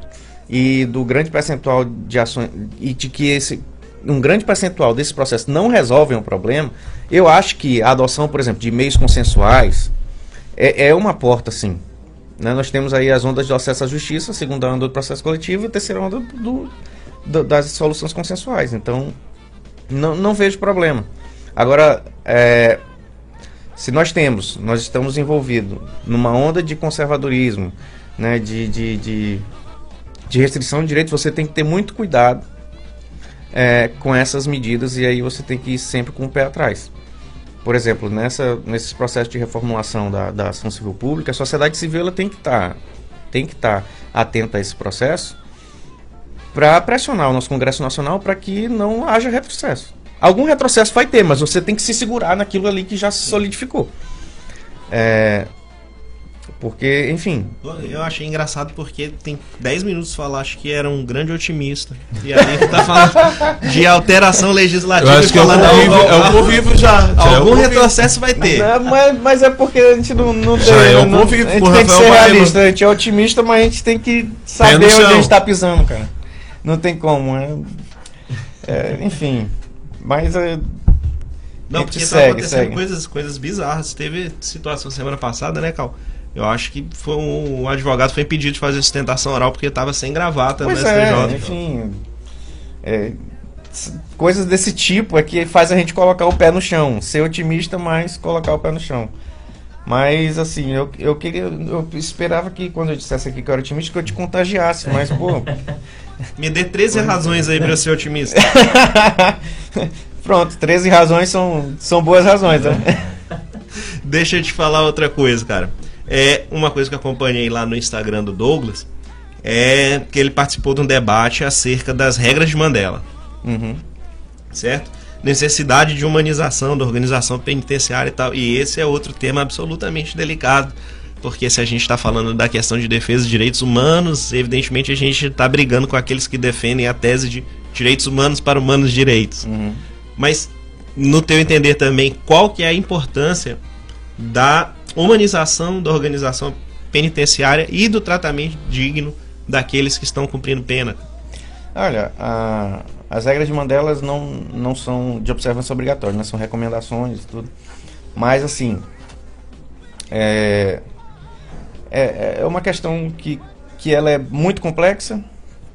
e do grande percentual de ações e de que esse um grande percentual desse processo não resolvem o problema, eu acho que a adoção, por exemplo, de meios consensuais é, é uma porta, sim. Né? Nós temos aí as ondas de acesso à justiça, a segunda onda do processo coletivo e a terceira onda do, do- das soluções consensuais. Então, não, não vejo problema. Agora, é, se nós temos, nós estamos envolvidos numa onda de conservadorismo, né, de, de, de, de restrição de direitos, você tem que ter muito cuidado é, com essas medidas e aí você tem que ir sempre com o pé atrás. Por exemplo, nessa, nesses processos de reformulação da, da ação civil pública, a sociedade civil ela tem que estar tem que estar atenta a esse processo para pressionar o nosso Congresso Nacional para que não haja retrocesso. Algum retrocesso vai ter, mas você tem que se segurar naquilo ali que já se solidificou. É, porque, enfim, Eu achei engraçado porque tem 10 minutos falar, acho que era um grande otimista. E aí tu tá falando de alteração legislativa Eu acho e que é o falando convívio, "Al- é o convívio já. já é algum convívio. retrocesso vai ter. É, mas, mas é porque a gente não, não Já é o não- convívio A gente tem que Rafael ser Paraíba. realista, a gente é otimista, mas a gente tem que saber onde a gente tá pisando, cara. Não tem como. é- é, enfim. Mas é, Não, gente porque tá segue, acontecendo segue. coisas, coisas bizarras. Teve situação semana passada, né, Cal? Eu acho que foi um, um advogado foi impedido de fazer sustentação oral porque estava sem gravata Pois no é, STJ. enfim. é, coisas desse tipo é que faz a gente colocar o pé no chão. Ser otimista, mas colocar o pé no chão. Mas assim, eu, eu queria. Eu esperava que quando eu dissesse aqui que eu era otimista, que eu te contagiasse, mas, pô. Me dê 13 razões aí pra eu ser otimista. Pronto, 13 razões são, são boas razões, né? Deixa eu te falar outra coisa, cara. É uma coisa que eu acompanhei lá no Instagram do Douglas é que ele participou de um debate acerca das regras de Mandela, Uhum. certo? Necessidade de humanização da organização penitenciária e tal. E esse é outro tema absolutamente delicado, porque se a gente está falando da questão de defesa de direitos humanos, evidentemente a gente está brigando com aqueles que defendem a tese de direitos humanos para humanos direitos. Uhum. Mas no teu entender também, qual que é a importância da humanização da organização penitenciária e do tratamento digno daqueles que estão cumprindo pena? Olha, a- as regras de Mandela não, não são de observância obrigatória, né? são recomendações e tudo. Mas, assim, é, é, é uma questão que, que ela é muito complexa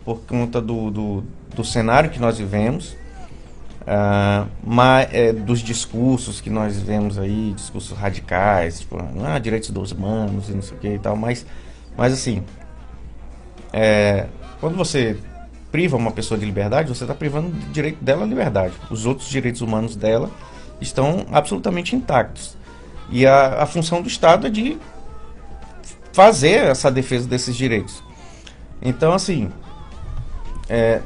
por conta do, do, do cenário que nós vivemos, ah, mas, é, dos discursos que nós vemos aí, discursos radicais, tipo, ah, direitos dos humanos e não sei o que e tal, mas, mas assim, é, quando você priva uma pessoa de liberdade, você está privando o direito dela à liberdade. Os outros direitos humanos dela estão absolutamente intactos. E a, a função do Estado é de fazer essa defesa desses direitos. Então, assim, é,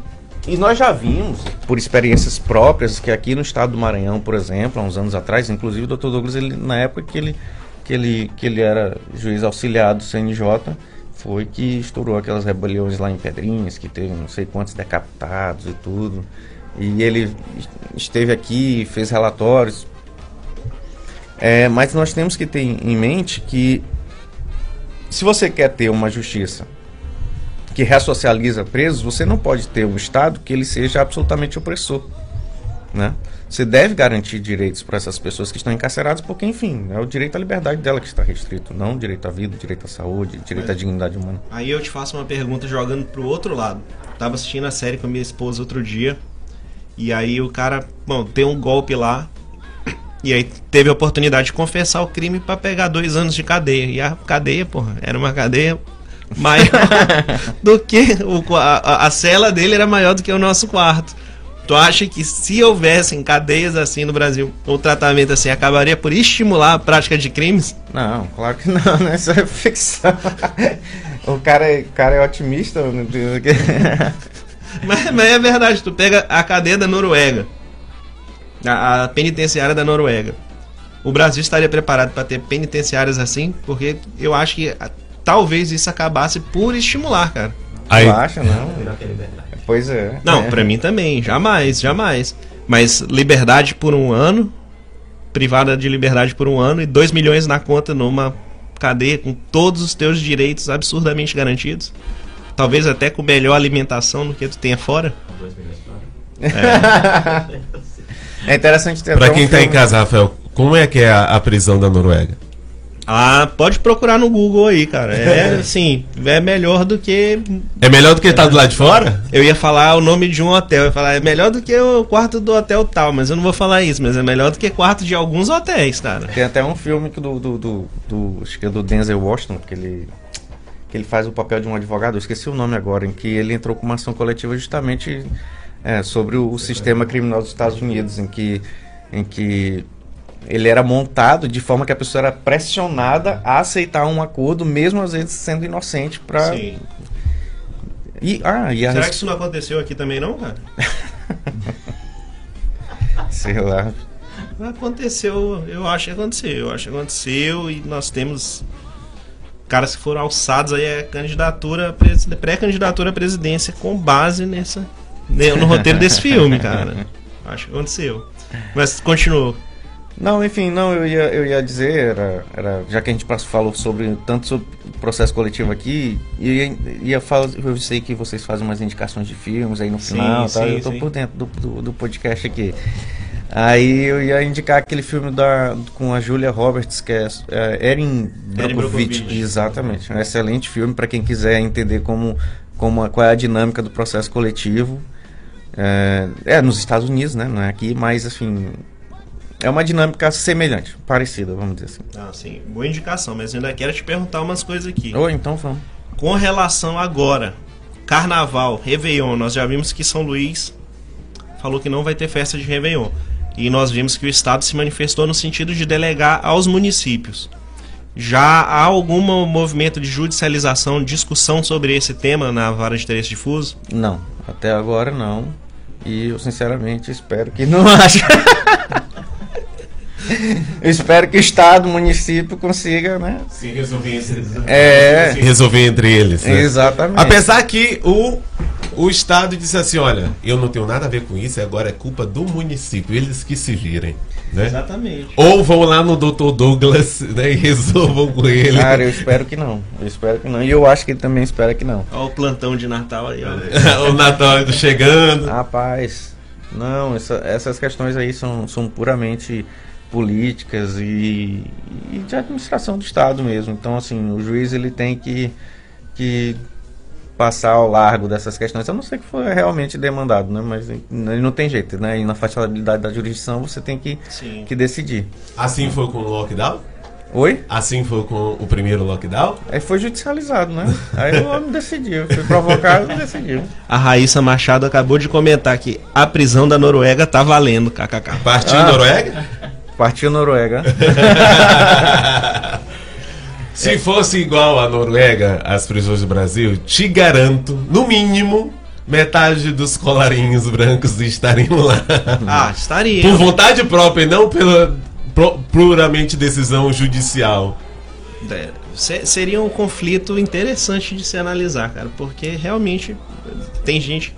e nós já vimos, por experiências próprias, que aqui no estado do Maranhão, por exemplo, há uns anos atrás, inclusive o Dr. Douglas, ele, na época que ele, que, ele, que ele era juiz auxiliar do CNJ, foi que estourou aquelas rebeliões lá em Pedrinhas, que teve não sei quantos decapitados e tudo. E ele esteve aqui, fez relatórios. É, mas nós temos que ter em mente que se você quer ter uma justiça que ressocializa presos, você não pode ter um Estado que ele seja absolutamente opressor. Né? Você deve garantir direitos para essas pessoas que estão encarceradas, porque, enfim, é o direito à liberdade dela que está restrito, não o direito à vida, o direito à saúde, o direito à dignidade humana. Aí eu te faço uma pergunta jogando pro outro lado. Tava assistindo a série com a minha esposa outro dia. E aí o cara, bom, tem um golpe lá. E aí teve a oportunidade de confessar o crime pra pegar dois anos de cadeia. E a cadeia, porra, era uma cadeia maior do que o, a, a cela dele era maior do que o nosso quarto. Tu acha que se houvessem cadeias assim no Brasil, o tratamento assim acabaria por estimular a prática de crimes? Não, claro que não, né? Isso é ficção. o, cara é, o cara é otimista. mas, mas é verdade, tu pega a cadeia da Noruega, a, a penitenciária da Noruega. O Brasil estaria preparado para ter penitenciárias assim, porque eu acho que talvez isso acabasse por estimular, cara. Aí... Tu acha, não? Pois é. Não, é. para mim também, jamais, jamais. Mas liberdade por um ano, privada de liberdade por um ano e 2 milhões na conta numa cadeia com todos os teus direitos absurdamente garantidos. Talvez até com melhor alimentação do que tu tenha fora. É, é interessante ter Pra quem um tá em casa, Rafael, como é que é a, a prisão da Noruega? Ah, pode procurar no Google aí, cara. É assim, é melhor do que. É melhor do que estar tá do lado de fora? Eu ia falar o nome de um hotel. Eu ia falar, é melhor do que o quarto do hotel tal, mas eu não vou falar isso, mas é melhor do que quarto de alguns hotéis, cara. Tem até um filme do. do, do, do acho que é do Denzel Washington, que ele. Que ele faz o papel de um advogado, eu esqueci o nome agora, em que ele entrou com uma ação coletiva justamente é, sobre o, o sistema criminal dos Estados Unidos, em que, em que ele era montado de forma que a pessoa era pressionada a aceitar um acordo, mesmo às vezes sendo inocente para Sim. E, ah, e Será que isso não aconteceu aqui também não, cara? Sei lá. Aconteceu, eu acho que aconteceu, eu acho que aconteceu e nós temos caras que foram alçados aí a candidatura, pré-candidatura à presidência com base nessa no roteiro desse filme, cara. Acho que aconteceu. Mas continuou. Não, enfim, não, eu ia, eu ia dizer, era, era, já que a gente falou sobre tanto sobre processo coletivo aqui, ia, ia falar, eu sei que vocês fazem umas indicações de filmes aí no final, sim, tá? Sim, eu tô sim. por dentro do, do, do, podcast aqui. Aí eu ia indicar aquele filme da, com a Julia Roberts, que é, é Erin Brockovich. Exatamente, um excelente filme para quem quiser entender como, como, qual é a dinâmica do processo coletivo. É, é nos Estados Unidos, né? Não é aqui, mas assim, é uma dinâmica semelhante, parecida, vamos dizer assim. Ah, sim. Boa indicação, mas eu ainda quero te perguntar umas coisas aqui. Ou então vamos. Com relação agora, Carnaval, Réveillon, nós já vimos que São Luís falou que não vai ter festa de Réveillon. E nós vimos que o Estado se manifestou no sentido de delegar aos municípios. Já há algum movimento de judicialização, discussão sobre esse tema na vara de interesse difuso? Não, até agora não. E eu sinceramente espero que não haja. Eu espero que o Estado, o município consiga, né? Se resolver entre, é... Se resolver entre eles. Né? Exatamente. Apesar que o, o Estado disse assim: olha, eu não tenho nada a ver com isso, agora é culpa do município, eles que se virem. Né? Exatamente. Ou vão lá no Dr. Douglas né, e resolvam com ele. Cara, eu espero que não. Eu espero que não. E eu acho que ele também espera que não. Olha o plantão de Natal aí, o Natal chegando. Rapaz, não, essa, essas questões aí são, são puramente políticas e, e, de administração do Estado mesmo. Então, assim, o juiz ele tem que, que passar ao largo dessas questões, a não ser que for realmente demandado, né? Mas não tem jeito, né? E na facilidade da jurisdição você tem que, que decidir. Assim foi com o lockdown? Oi? Assim foi com o primeiro lockdown? Aí foi judicializado, né? Aí o homem decidiu. Fui provocado e decidiu. A Raíssa Machado acabou de comentar que a prisão da Noruega tá valendo, kkk. Partiu ah. Noruega? Partiu Noruega. Se fosse igual a Noruega, as prisões do Brasil, te garanto, no mínimo, metade dos colarinhos brancos estariam lá. Ah, estariam. Por vontade própria e não pela puramente decisão judicial. É, seria um conflito interessante de se analisar, cara, porque realmente tem gente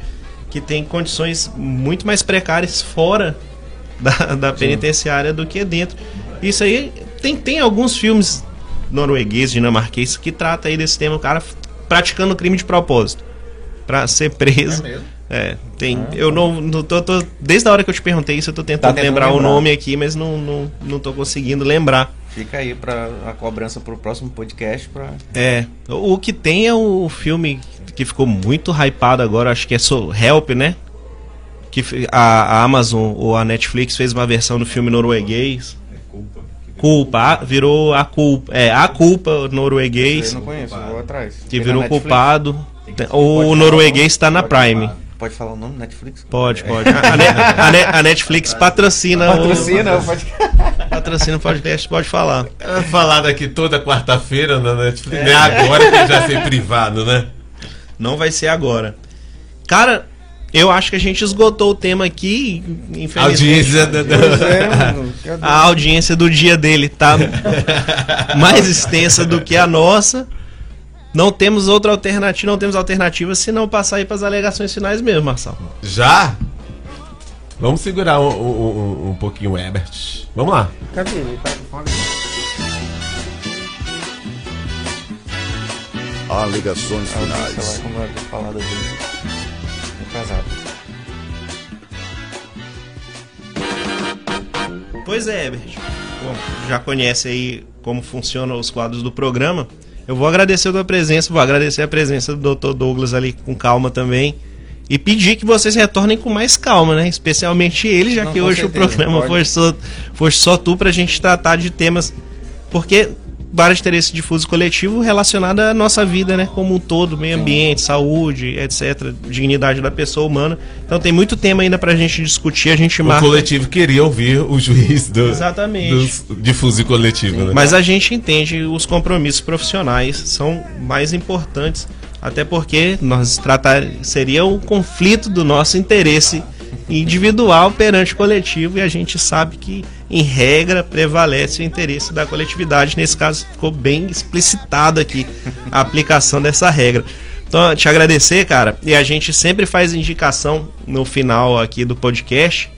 que tem condições muito mais precárias fora da, da penitenciária do que dentro. Isso aí tem, tem alguns filmes noruegueses, dinamarqueses, que trata aí desse tema, o cara praticando crime de propósito para ser preso. É mesmo? É, tem. Ah, eu não, não tô, tô, Desde a hora que eu te perguntei isso, eu tô tentando tá lembrar, lembrar, o nome aqui, mas não, não, não tô conseguindo lembrar. Fica aí para a cobrança pro próximo podcast. Pra... É. O, o que tem é o filme que ficou muito hypado agora, acho que é so, Help, né? Que a, a, Amazon ou a Netflix fez uma versão do filme norueguês. É culpa. Culpa, a- virou a culpa, é, a culpa norueguês, Eu não conheço, vou atrás. que virou culpado. Pode O falar norueguês está na? Pode Prime. falar. Pode falar o nome? Netflix? Pode, pode. A, Ne- a Ne- a Netflix patrocina, Patrocina, pode... o patrocina o podcast, pode falar. É falado aqui toda quarta-feira na Netflix. Não é agora que já ser privado, né? Não vai ser agora. Cara, eu acho que a gente esgotou o tema aqui, infelizmente. Audiência Pois é? A audiência do dia dele tá mais extensa do que a nossa. Não temos outra alternativa, não temos alternativa se não passar aí para as alegações finais mesmo, Marcelo. Já? Vamos segurar um, um- um- pouquinho o Ebert. Vamos lá. Cadê ele? Tá fone? Alegações finais. Pois é, Herbert. Bom, já conhece aí como funcionam os quadros do programa. Eu vou agradecer a tua presença, vou agradecer a presença do Dr. Douglas ali com calma também. E pedir que vocês retornem com mais calma, né? Especialmente ele, já Não, que hoje certeza, o programa foi só, foi só tu pra gente tratar de temas. Porque vários interesses difuso coletivo relacionado à nossa vida, né? Como um todo, meio ambiente, saúde, etc. Dignidade da pessoa humana. Então tem muito tema ainda pra gente discutir, a gente O marca. coletivo queria ouvir o juiz do, Exatamente. e coletivo, né? Mas a gente entende os compromissos profissionais são mais importantes, até porque nós tratar seria o conflito do nosso interesse individual perante o coletivo e a gente sabe que em regra prevalece o interesse da coletividade. Nesse caso ficou bem explicitado aqui a aplicação dessa regra. Então, te agradecer, cara. E a gente sempre faz indicação no final aqui do podcast.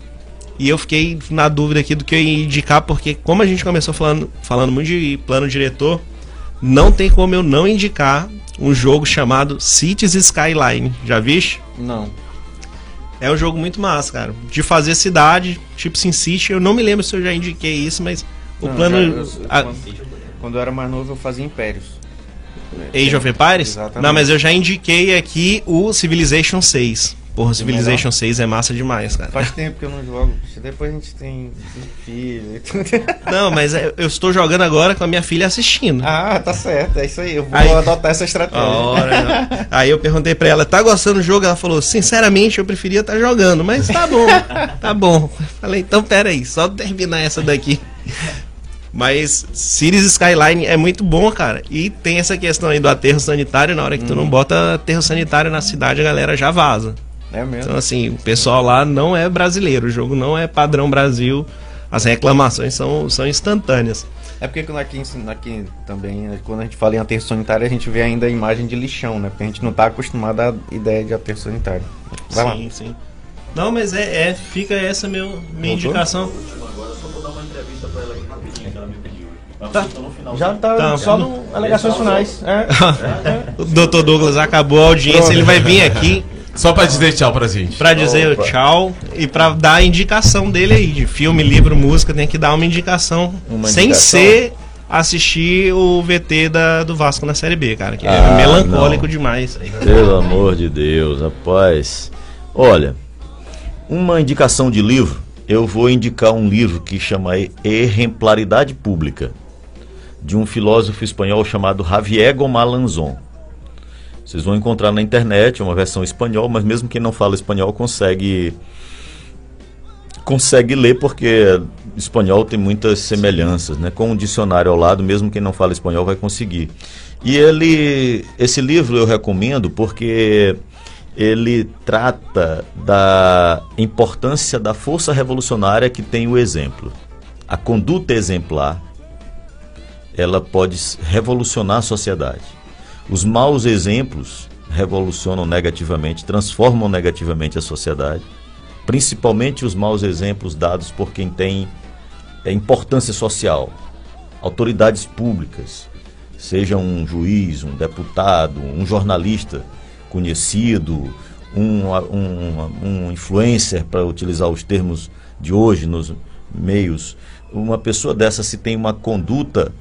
E eu fiquei na dúvida aqui do que eu ia indicar, porque como a gente começou falando, falando muito de plano diretor, não tem como eu não indicar um jogo chamado Cities Skyline. Já viste? Não. É um jogo muito massa, cara. De fazer cidade, tipo SimCity. Eu não me lembro se eu já indiquei isso, mas o Não, plano. já- eu- a- quando, quando eu era mais novo, eu fazia Impérios. Age of Empires? Exatamente. Não, mas eu já indiquei aqui o Civilization 6. Porra, Civilization 6 é massa demais, cara. Faz tempo que eu não jogo. Depois a gente tem filho e tudo. Não, mas é- eu estou jogando agora com a minha filha assistindo. Ah, tá certo. É isso aí. Eu vou Aí- adotar essa estratégia. Ora, não. Aí eu perguntei pra ela, tá gostando do jogo? Ela falou, sinceramente, eu preferia estar jogando, mas tá bom, tá bom. Falei, então pera aí, só terminar essa daqui. Mas Cities Skyline é muito bom, cara. E tem essa questão aí do aterro sanitário, na hora que tu não bota aterro sanitário na cidade, a galera já vaza. É mesmo. Então, assim, o pessoal lá não é brasileiro, o jogo não é padrão Brasil, as reclamações são, são instantâneas. É porque quando aqui, aqui também, né, quando a gente fala em aterro sanitário, a gente vê ainda a imagem de lixão, né? Porque a gente não tá acostumado à ideia de aterro sanitário. Vai lá. sim, sim. Não, mas é, é fica essa meu, minha Voltou? indicação. Tá. Já tá, Tá. só no alegações finais. É. o Dr. Douglas acabou a audiência, ele vai vir aqui Só pra dizer tchau pra gente. pra dizer Opa. tchau e pra dar a indicação dele aí, de filme, livro, música, tem que dar uma indicação. Uma sem indicação? ser assistir o VT da, do Vasco na Série B, cara, que é Ah, melancólico não. demais. Pelo amor de Deus, rapaz. Olha, uma indicação de livro, eu vou indicar um livro que chama Exemplaridade Pública, de um filósofo espanhol chamado Javier Gomalanzon. Vocês vão encontrar na internet, uma versão espanhol, mas mesmo quem não fala espanhol consegue consegue ler porque espanhol tem muitas semelhanças, né? Com um dicionário ao lado, mesmo quem não fala espanhol vai conseguir. E ele, esse livro eu recomendo porque ele trata da importância da força revolucionária que tem o exemplo. A conduta exemplar, ela pode revolucionar a sociedade. Os maus exemplos revolucionam negativamente, transformam negativamente a sociedade. Principalmente os maus exemplos dados por quem tem é, importância social, autoridades públicas, seja um juiz, um deputado, um jornalista conhecido, um, um, um influencer, para utilizar os termos de hoje nos meios, uma pessoa dessa se tem uma conduta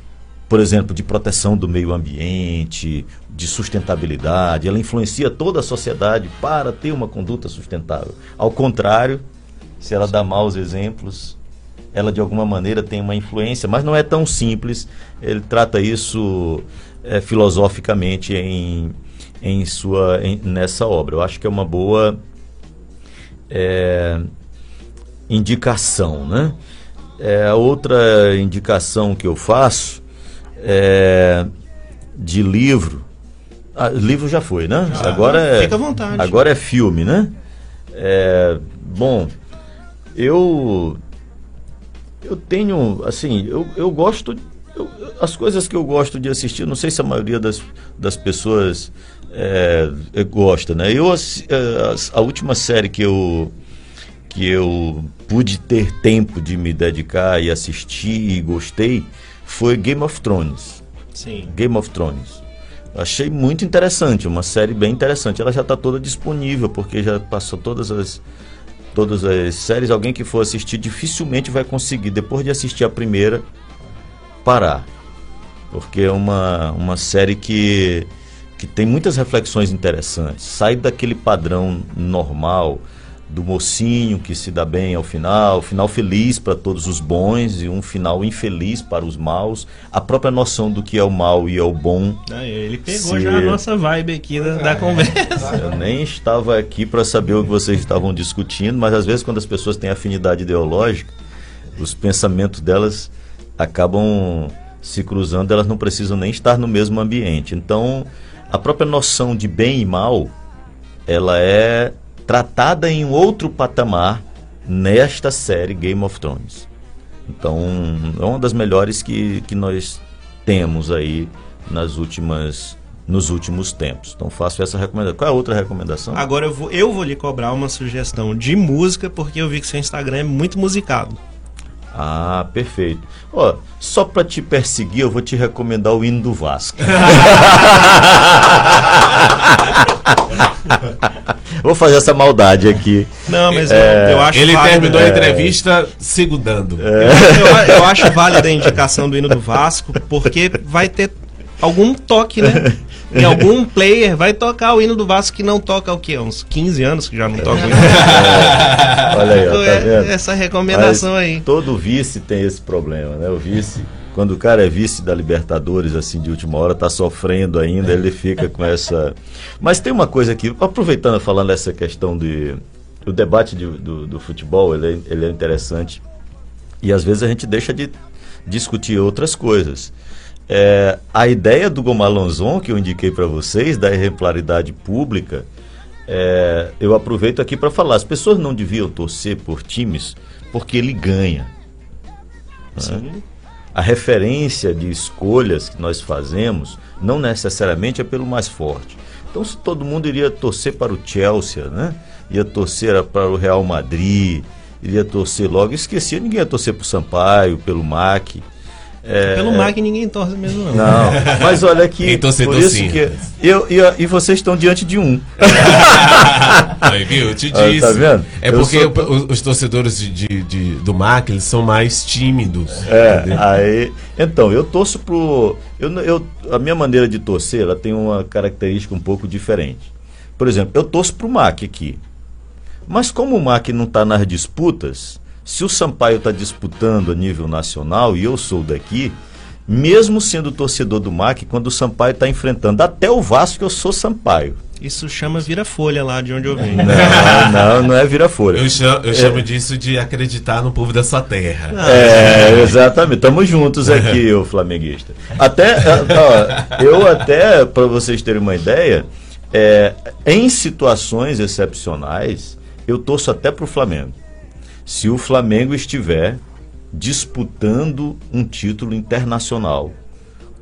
por exemplo, de proteção do meio ambiente, de sustentabilidade, ela influencia toda a sociedade para ter uma conduta sustentável. Ao contrário, se ela dá maus exemplos, ela de alguma maneira tem uma influência, mas não é tão simples. Ele trata isso é, filosoficamente em, em sua, em, nessa obra. Eu acho que é uma boa é, indicação, né? É, outra indicação que eu faço é de livro. Ah, livro já foi, né? Já, agora é, fica à vontade. Agora é filme, né? É, bom, eu eu tenho assim, eu, eu gosto eu, as coisas que eu gosto de assistir, não sei se a maioria das, das pessoas é, gosta, né? Eu a, é, a última série que eu que eu pude ter tempo de me dedicar e assistir e gostei foi Game of Thrones. Sim. Game of Thrones. Achei muito interessante, uma série bem interessante. Ela já está toda disponível, porque já passou todas as todas as séries. Alguém que for assistir dificilmente vai conseguir, depois de assistir a primeira, parar. Porque é uma, uma série que, que tem muitas reflexões interessantes. Sai daquele padrão normal do mocinho que se dá bem ao final, final feliz para todos os bons e um final infeliz para os maus. A própria noção do que é o mal e é o bom. Ah, ele pegou se... já a nossa vibe aqui da, da conversa. Eu nem estava aqui para saber o que vocês estavam discutindo, mas às vezes quando as pessoas têm afinidade ideológica, os pensamentos delas acabam se cruzando, elas não precisam nem estar no mesmo ambiente. Então, a própria noção de bem e mal, ela é tratada em outro patamar nesta série Game of Thrones. Então, é uma das melhores que, que nós temos aí nas últimas nos últimos tempos. Então faço essa recomendação. Qual é a outra recomendação? Agora eu vou, eu vou lhe cobrar uma sugestão de música, porque eu vi que seu Instagram é muito musicado. Ah, perfeito. Ó, só para te perseguir, eu vou te recomendar o hino do Vasco. Vou fazer essa maldade aqui. Não, mas é... eu, eu, acho Ele válido, terminou é... a entrevista segundando. É... Eu, eu, acho válida a indicação do hino do Vasco, porque vai ter algum toque, né? Em algum player vai tocar o hino do Vasco que não toca o quê? Uns 15 anos que já não toca o hino. É. Olha aí, ó, tá então, vendo? Essa recomendação Mas aí. Todo vice tem esse problema, né? O vice quando o cara é vice da Libertadores, assim, de última hora, tá sofrendo ainda, ele fica com essa. Mas tem uma coisa aqui, aproveitando falando essa questão de. O debate de, do, do futebol, ele é, ele é interessante. E às vezes a gente deixa de discutir outras coisas. É, a ideia do Gomalonzon, que eu indiquei para vocês, da exemplaridade pública, é, eu aproveito aqui para falar. As pessoas não deviam torcer por times porque ele ganha. Sim. Né? A referência de escolhas que nós fazemos não necessariamente é pelo mais forte. Então, se todo mundo iria torcer para o Chelsea, né? ia torcer para o Real Madrid, iria torcer logo, esquecia, ninguém ia torcer para o Sampaio, pelo MAC. É... Pelo MAC ninguém torce mesmo, não. Não, mas olha aqui. por isso sim. que eu, eu, e vocês estão diante de um. Aí, viu? Eu te disse. Ah, tá vendo? É porque sou... os, torcedores de, de, de, do MAC eles são mais tímidos. É, aí. Então, eu torço pro. Eu, eu, a minha maneira de torcer ela tem uma característica um pouco diferente. Por exemplo, eu torço pro MAC aqui. Mas como o MAC não está nas disputas, se o Sampaio está disputando a nível nacional e eu sou daqui, mesmo sendo torcedor do MAC, quando o Sampaio está enfrentando até o Vasco, eu sou Sampaio. Isso chama vira-folha lá de onde eu venho. Não, não, não é vira-folha. Eu chamo, eu é... chamo disso de acreditar no povo da sua terra. é, exatamente. Estamos juntos aqui, o flamenguista. Até, ó, eu até, para vocês terem uma ideia, é, em situações excepcionais, eu torço até para o Flamengo se o Flamengo estiver disputando um título internacional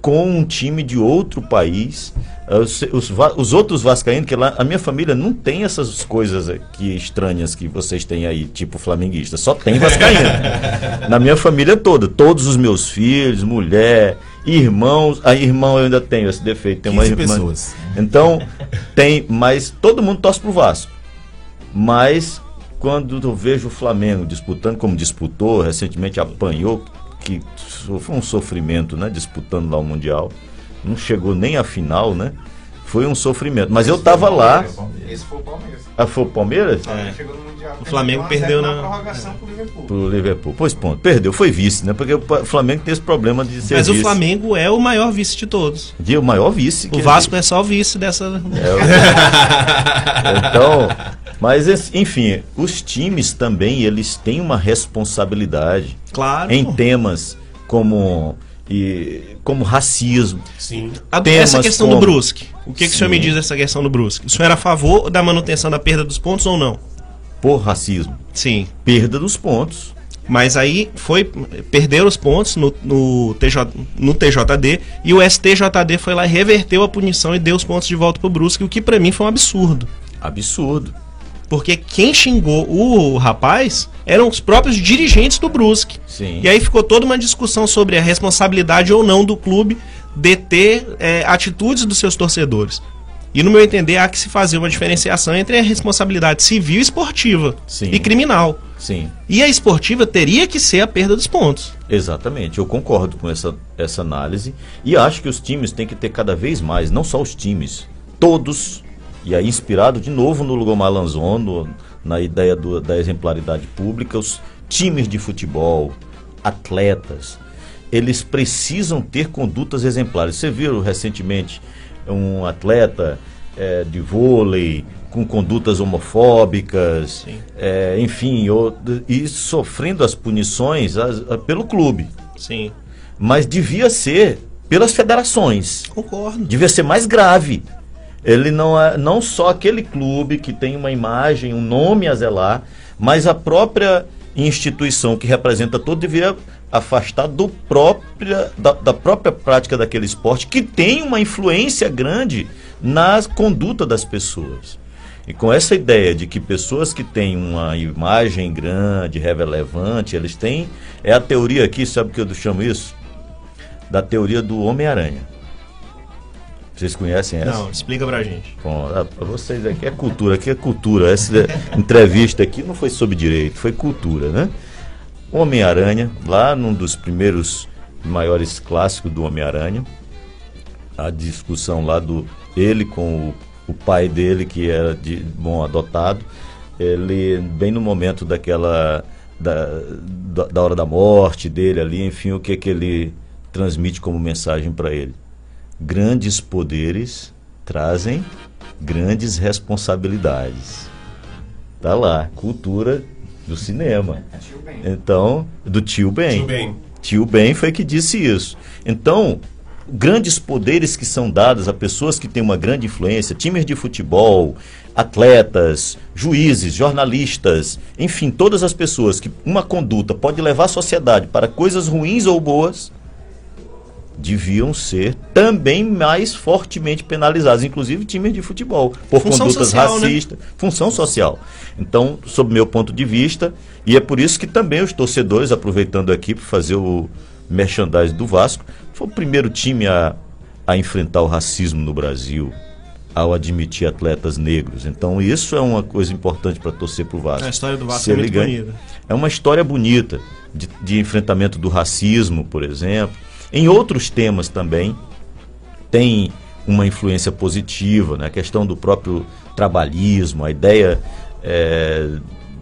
com um time de outro país. Eh, os, os, os, outros vascaínos, que lá, a minha família não tem essas coisas aqui estranhas que vocês têm aí, tipo flamenguista. Só tem vascaíno. Na minha família toda. Todos os meus filhos, mulher, irmãos. A irmão eu ainda tenho esse defeito. Tem uma irmã. pessoas. Então, tem, mas todo mundo torce pro Vasco. Mas quando eu vejo o Flamengo disputando como disputou, recentemente apanhou, que foi um sofrimento, né? Disputando lá o Mundial. Não chegou nem à final, né? Foi um sofrimento. Mas eu tava lá. Esse foi o Palmeiras. Ah, foi o Palmeiras? É. Chegou no Mundial. O Flamengo Perdeu na- prorrogação pro Liverpool. Pro Liverpool. Pois ponto. Perdeu, foi vice, né? Porque o Flamengo tem esse problema de ser Mas o vice. Flamengo é o maior vice de todos. De o maior vice. que O Vasco é só o vice dessa. Então, mas enfim, os times também eles têm uma responsabilidade Claro. em temas como e como racismo. Sim. A- essa questão como- do Brusque. O que, que o senhor me diz dessa questão do Brusque? O senhor era a favor da manutenção da perda dos pontos ou não? por racismo, Sim. perda dos pontos. Mas aí foi. Perderam os pontos no, no, TJ, no TJD e o STJD foi lá e reverteu a punição e deu os pontos de volta pro Brusque, o que pra mim foi um absurdo. Absurdo. Porque quem xingou o rapaz eram os próprios dirigentes do Brusque. Sim. E aí ficou toda uma discussão sobre a responsabilidade ou não do clube de ter é, atitudes dos seus torcedores. E no meu entender, há que se fazer uma diferenciação entre a responsabilidade civil e esportiva Sim. e criminal. Sim, E a esportiva teria que ser a perda dos pontos. exatamente. Eu concordo com essa, essa análise e acho que os times têm que ter cada vez mais, não só os times, todos, e aí inspirado de novo no Lugomar Lanzon, no- na ideia do- da exemplaridade pública, os times de futebol, atletas, eles precisam ter condutas exemplares. Você viu recentemente um atleta eh, de vôlei com condutas homofóbicas, eh, enfim, o- e sofrendo as punições as- a- pelo clube. Sim. Mas devia ser pelas federações. Concordo. Devia ser mais grave. Ele não é não só aquele clube que tem uma imagem, um nome a zelar, mas a própria instituição que representa todo devia afastar do própria, da, da própria prática daquele esporte que tem uma influência grande na conduta das pessoas. E com essa ideia de que pessoas que têm uma imagem grande, relevante, eles têm. É a teoria aqui, sabe o que eu chamo isso? Da teoria do Homem-Aranha. Vocês conhecem essa? Não, explica pra gente. Bom, ah, pra vocês aqui é cultura, aqui é cultura. Essa entrevista aqui não foi sobre direito, foi cultura, né? Homem-Aranha, lá num dos primeiros maiores clássicos do Homem-Aranha, a discussão lá do ele com o, o pai dele, que era de bom adotado, ele bem no momento daquela da, da, da hora da morte dele ali, enfim, o que que ele transmite como mensagem para ele? Grandes poderes trazem grandes responsabilidades. Tá lá, cultura do cinema. Tio Ben. Então, do tio Ben. Tio Ben. Tio Ben foi que disse isso. Então, grandes poderes que são dados a pessoas que têm uma grande influência, times de futebol, atletas, juízes, jornalistas, enfim, todas as pessoas que uma conduta pode levar a sociedade para coisas ruins ou boas, deviam ser também mais fortemente penalizados, inclusive times de futebol, por Função condutas social, né? racistas, função social. Então, sob meu ponto de vista, e é por isso que também os torcedores, aproveitando aqui para fazer o merchandising do Vasco, foi o primeiro time a, a enfrentar o racismo no Brasil, ao admitir atletas negros. Então, isso é uma coisa importante para torcer para o Vasco. A história do Vasco Se é muito ganha- bonita. é uma história bonita de, de enfrentamento do racismo, por exemplo. Em outros temas também tem uma influência positiva, né? a questão do próprio trabalhismo, a ideia, é,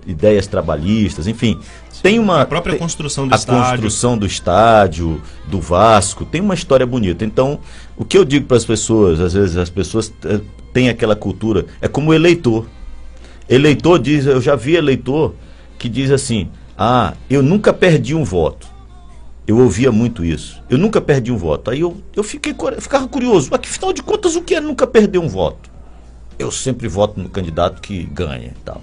ideias trabalhistas, enfim. Tem uma A própria tem- construção do a estádio. construção do estádio, do Vasco, tem uma história bonita. Então, o que eu digo para as pessoas, às vezes as pessoas eh, têm aquela cultura, é como eleitor. Eleitor diz, eu já vi eleitor que diz assim: "Ah, eu nunca perdi um voto". Eu ouvia muito isso. Eu nunca perdi um voto. Aí eu, eu fiquei, ficava curioso. Mas, afinal de contas, o que é nunca perder um voto? Eu sempre voto no candidato que ganha e tal.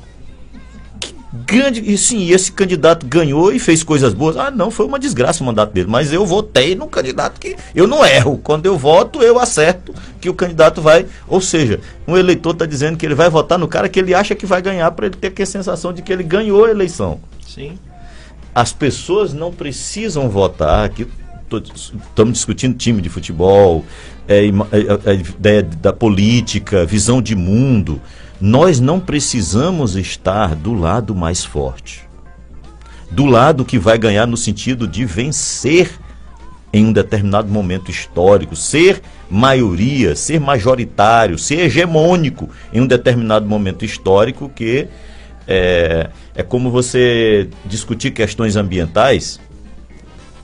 Que grande. E sim, esse candidato ganhou e fez coisas boas. Ah, não, foi uma desgraça o mandato dele. Mas eu votei no candidato que. Eu não erro. Quando eu voto, eu acerto que o candidato vai. Ou seja, um eleitor está dizendo que ele vai votar no cara que ele acha que vai ganhar para ele ter a sensação de que ele ganhou a eleição Sim. As pessoas não precisam votar. Aqui estamos discutindo time de futebol, é, ima- é, é, a ideia da política, visão de mundo. Nós não precisamos estar do lado mais forte, do lado que vai ganhar no sentido de vencer em um determinado momento histórico, ser maioria, ser majoritário, ser hegemônico em um determinado momento histórico que é, é como você discutir questões ambientais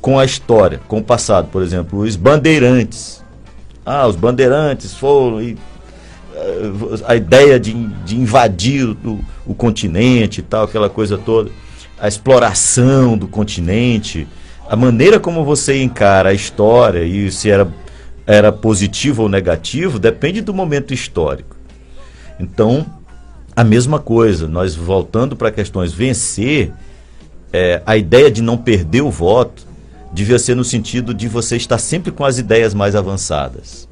com a história, com o passado. Por exemplo, os bandeirantes. Ah, os bandeirantes foram e eh, a ideia de, de invadir o, o continente e tal, aquela coisa toda, a exploração do continente, a maneira como você encara a história e se era, era positivo ou negativo depende do momento histórico. Então, a mesma coisa, nós voltando para questões vencer, é, a ideia de não perder o voto devia ser no sentido de você estar sempre com as ideias mais avançadas.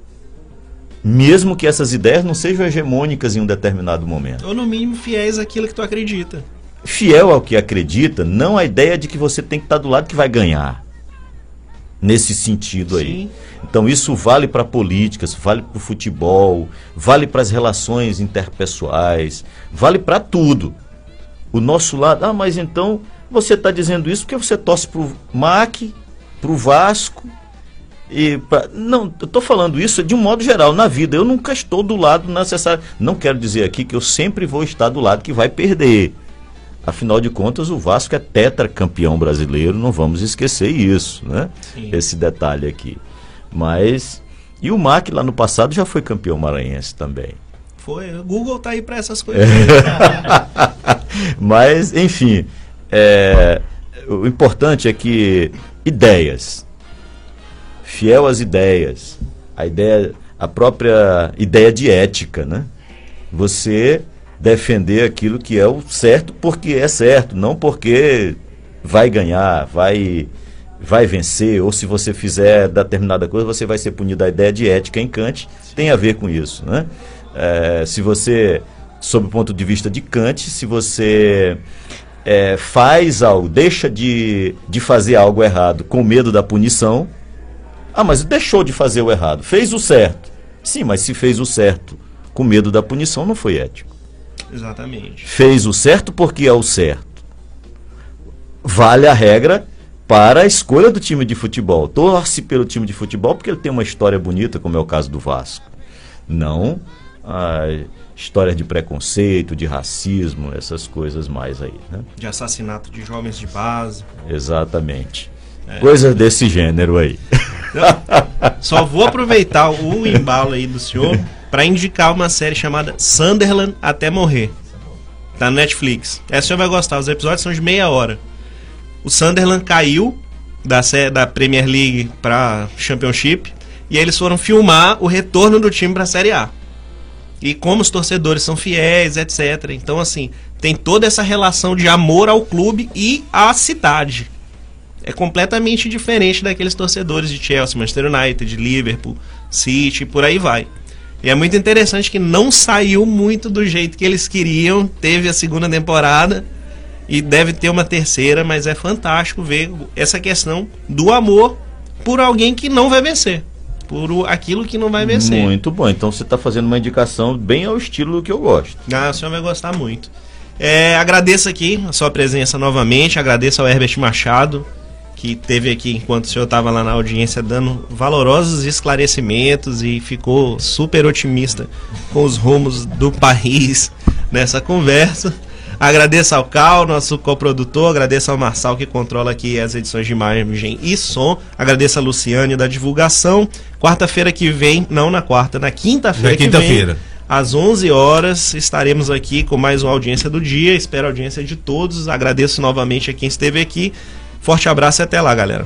Mesmo que essas ideias não sejam hegemônicas em um determinado momento. Ou no mínimo fiéis àquilo que tu acredita fiel ao que acredita, não a ideia de que você tem que estar do lado que vai ganhar. Nesse sentido aí. Sim. Então isso vale para políticas, vale para o futebol, vale para as relações interpessoais, vale para tudo. O nosso lado, ah, mas então você está dizendo isso porque você torce para o MAC, para o Vasco, e pra... não, eu estou falando isso de um modo geral na vida. Eu nunca estou do lado necessário. Não quero dizer aqui que eu sempre vou estar do lado que vai perder. Afinal de contas, o Vasco é tetracampeão brasileiro, não vamos esquecer isso, né? Sim. Esse detalhe aqui. Mas. E o MAC lá no passado já foi campeão maranhense também. Foi, o Google tá aí para essas coisas. Mas, enfim, é, o importante é que ideias, fiel às ideias, a ideia, a própria ideia de ética, né? Você defender aquilo que é o certo porque é certo, não porque vai ganhar, vai vai vencer, ou se você fizer determinada coisa, você vai ser punido. A ideia de ética em Kant tem a ver com isso. Né? É, se você, sob o ponto de vista de Kant, se você é, faz algo, deixa de, de fazer algo errado com medo da punição, ah, mas deixou de fazer o errado, fez o certo. Sim, mas se fez o certo com medo da punição, não foi ético. Exatamente. Fez o certo porque é o certo. Vale a regra para a escolha do time de futebol. Torce pelo time de futebol porque ele tem uma história bonita, como é o caso do Vasco. Não a história de preconceito, de racismo, essas coisas mais aí. Né? De assassinato de jovens de base. Exatamente. É. Coisas desse gênero aí. Só vou aproveitar o embalo aí do senhor para indicar uma série chamada Sunderland até morrer. Tá no Netflix. Essa você vai gostar, os episódios são de meia hora. O Sunderland caiu da, da Premier League para Championship e eles foram filmar o retorno do time para a Série A. E como os torcedores são fiéis, etc. Então, assim, tem toda essa relação de amor ao clube e à cidade. É completamente diferente daqueles torcedores de Chelsea, Manchester United, Liverpool, City, por aí vai. E é muito interessante que não saiu muito do jeito que eles queriam. Teve a segunda temporada e deve ter uma terceira, mas é fantástico ver essa questão do amor por alguém que não vai vencer. Por aquilo que não vai vencer. Muito bom. Então você está fazendo uma indicação bem ao estilo do que eu gosto. Ah, o senhor vai gostar muito. É, agradeço aqui a sua presença novamente. Agradeço ao Herbert Machado que teve aqui enquanto o senhor estava lá na audiência dando valorosos esclarecimentos e ficou super otimista com os rumos do país nessa conversa. Agradeço ao Cal, nosso coprodutor, agradeço ao Marçal que controla aqui as edições de imagem e som, agradeço a Luciane da divulgação. Quarta-feira que vem, não na quarta, na quinta-feira quinta que vem, às 11 horas estaremos aqui com mais uma audiência do dia. Espero a audiência de todos. Agradeço novamente a quem esteve aqui. Forte abraço e até lá, galera.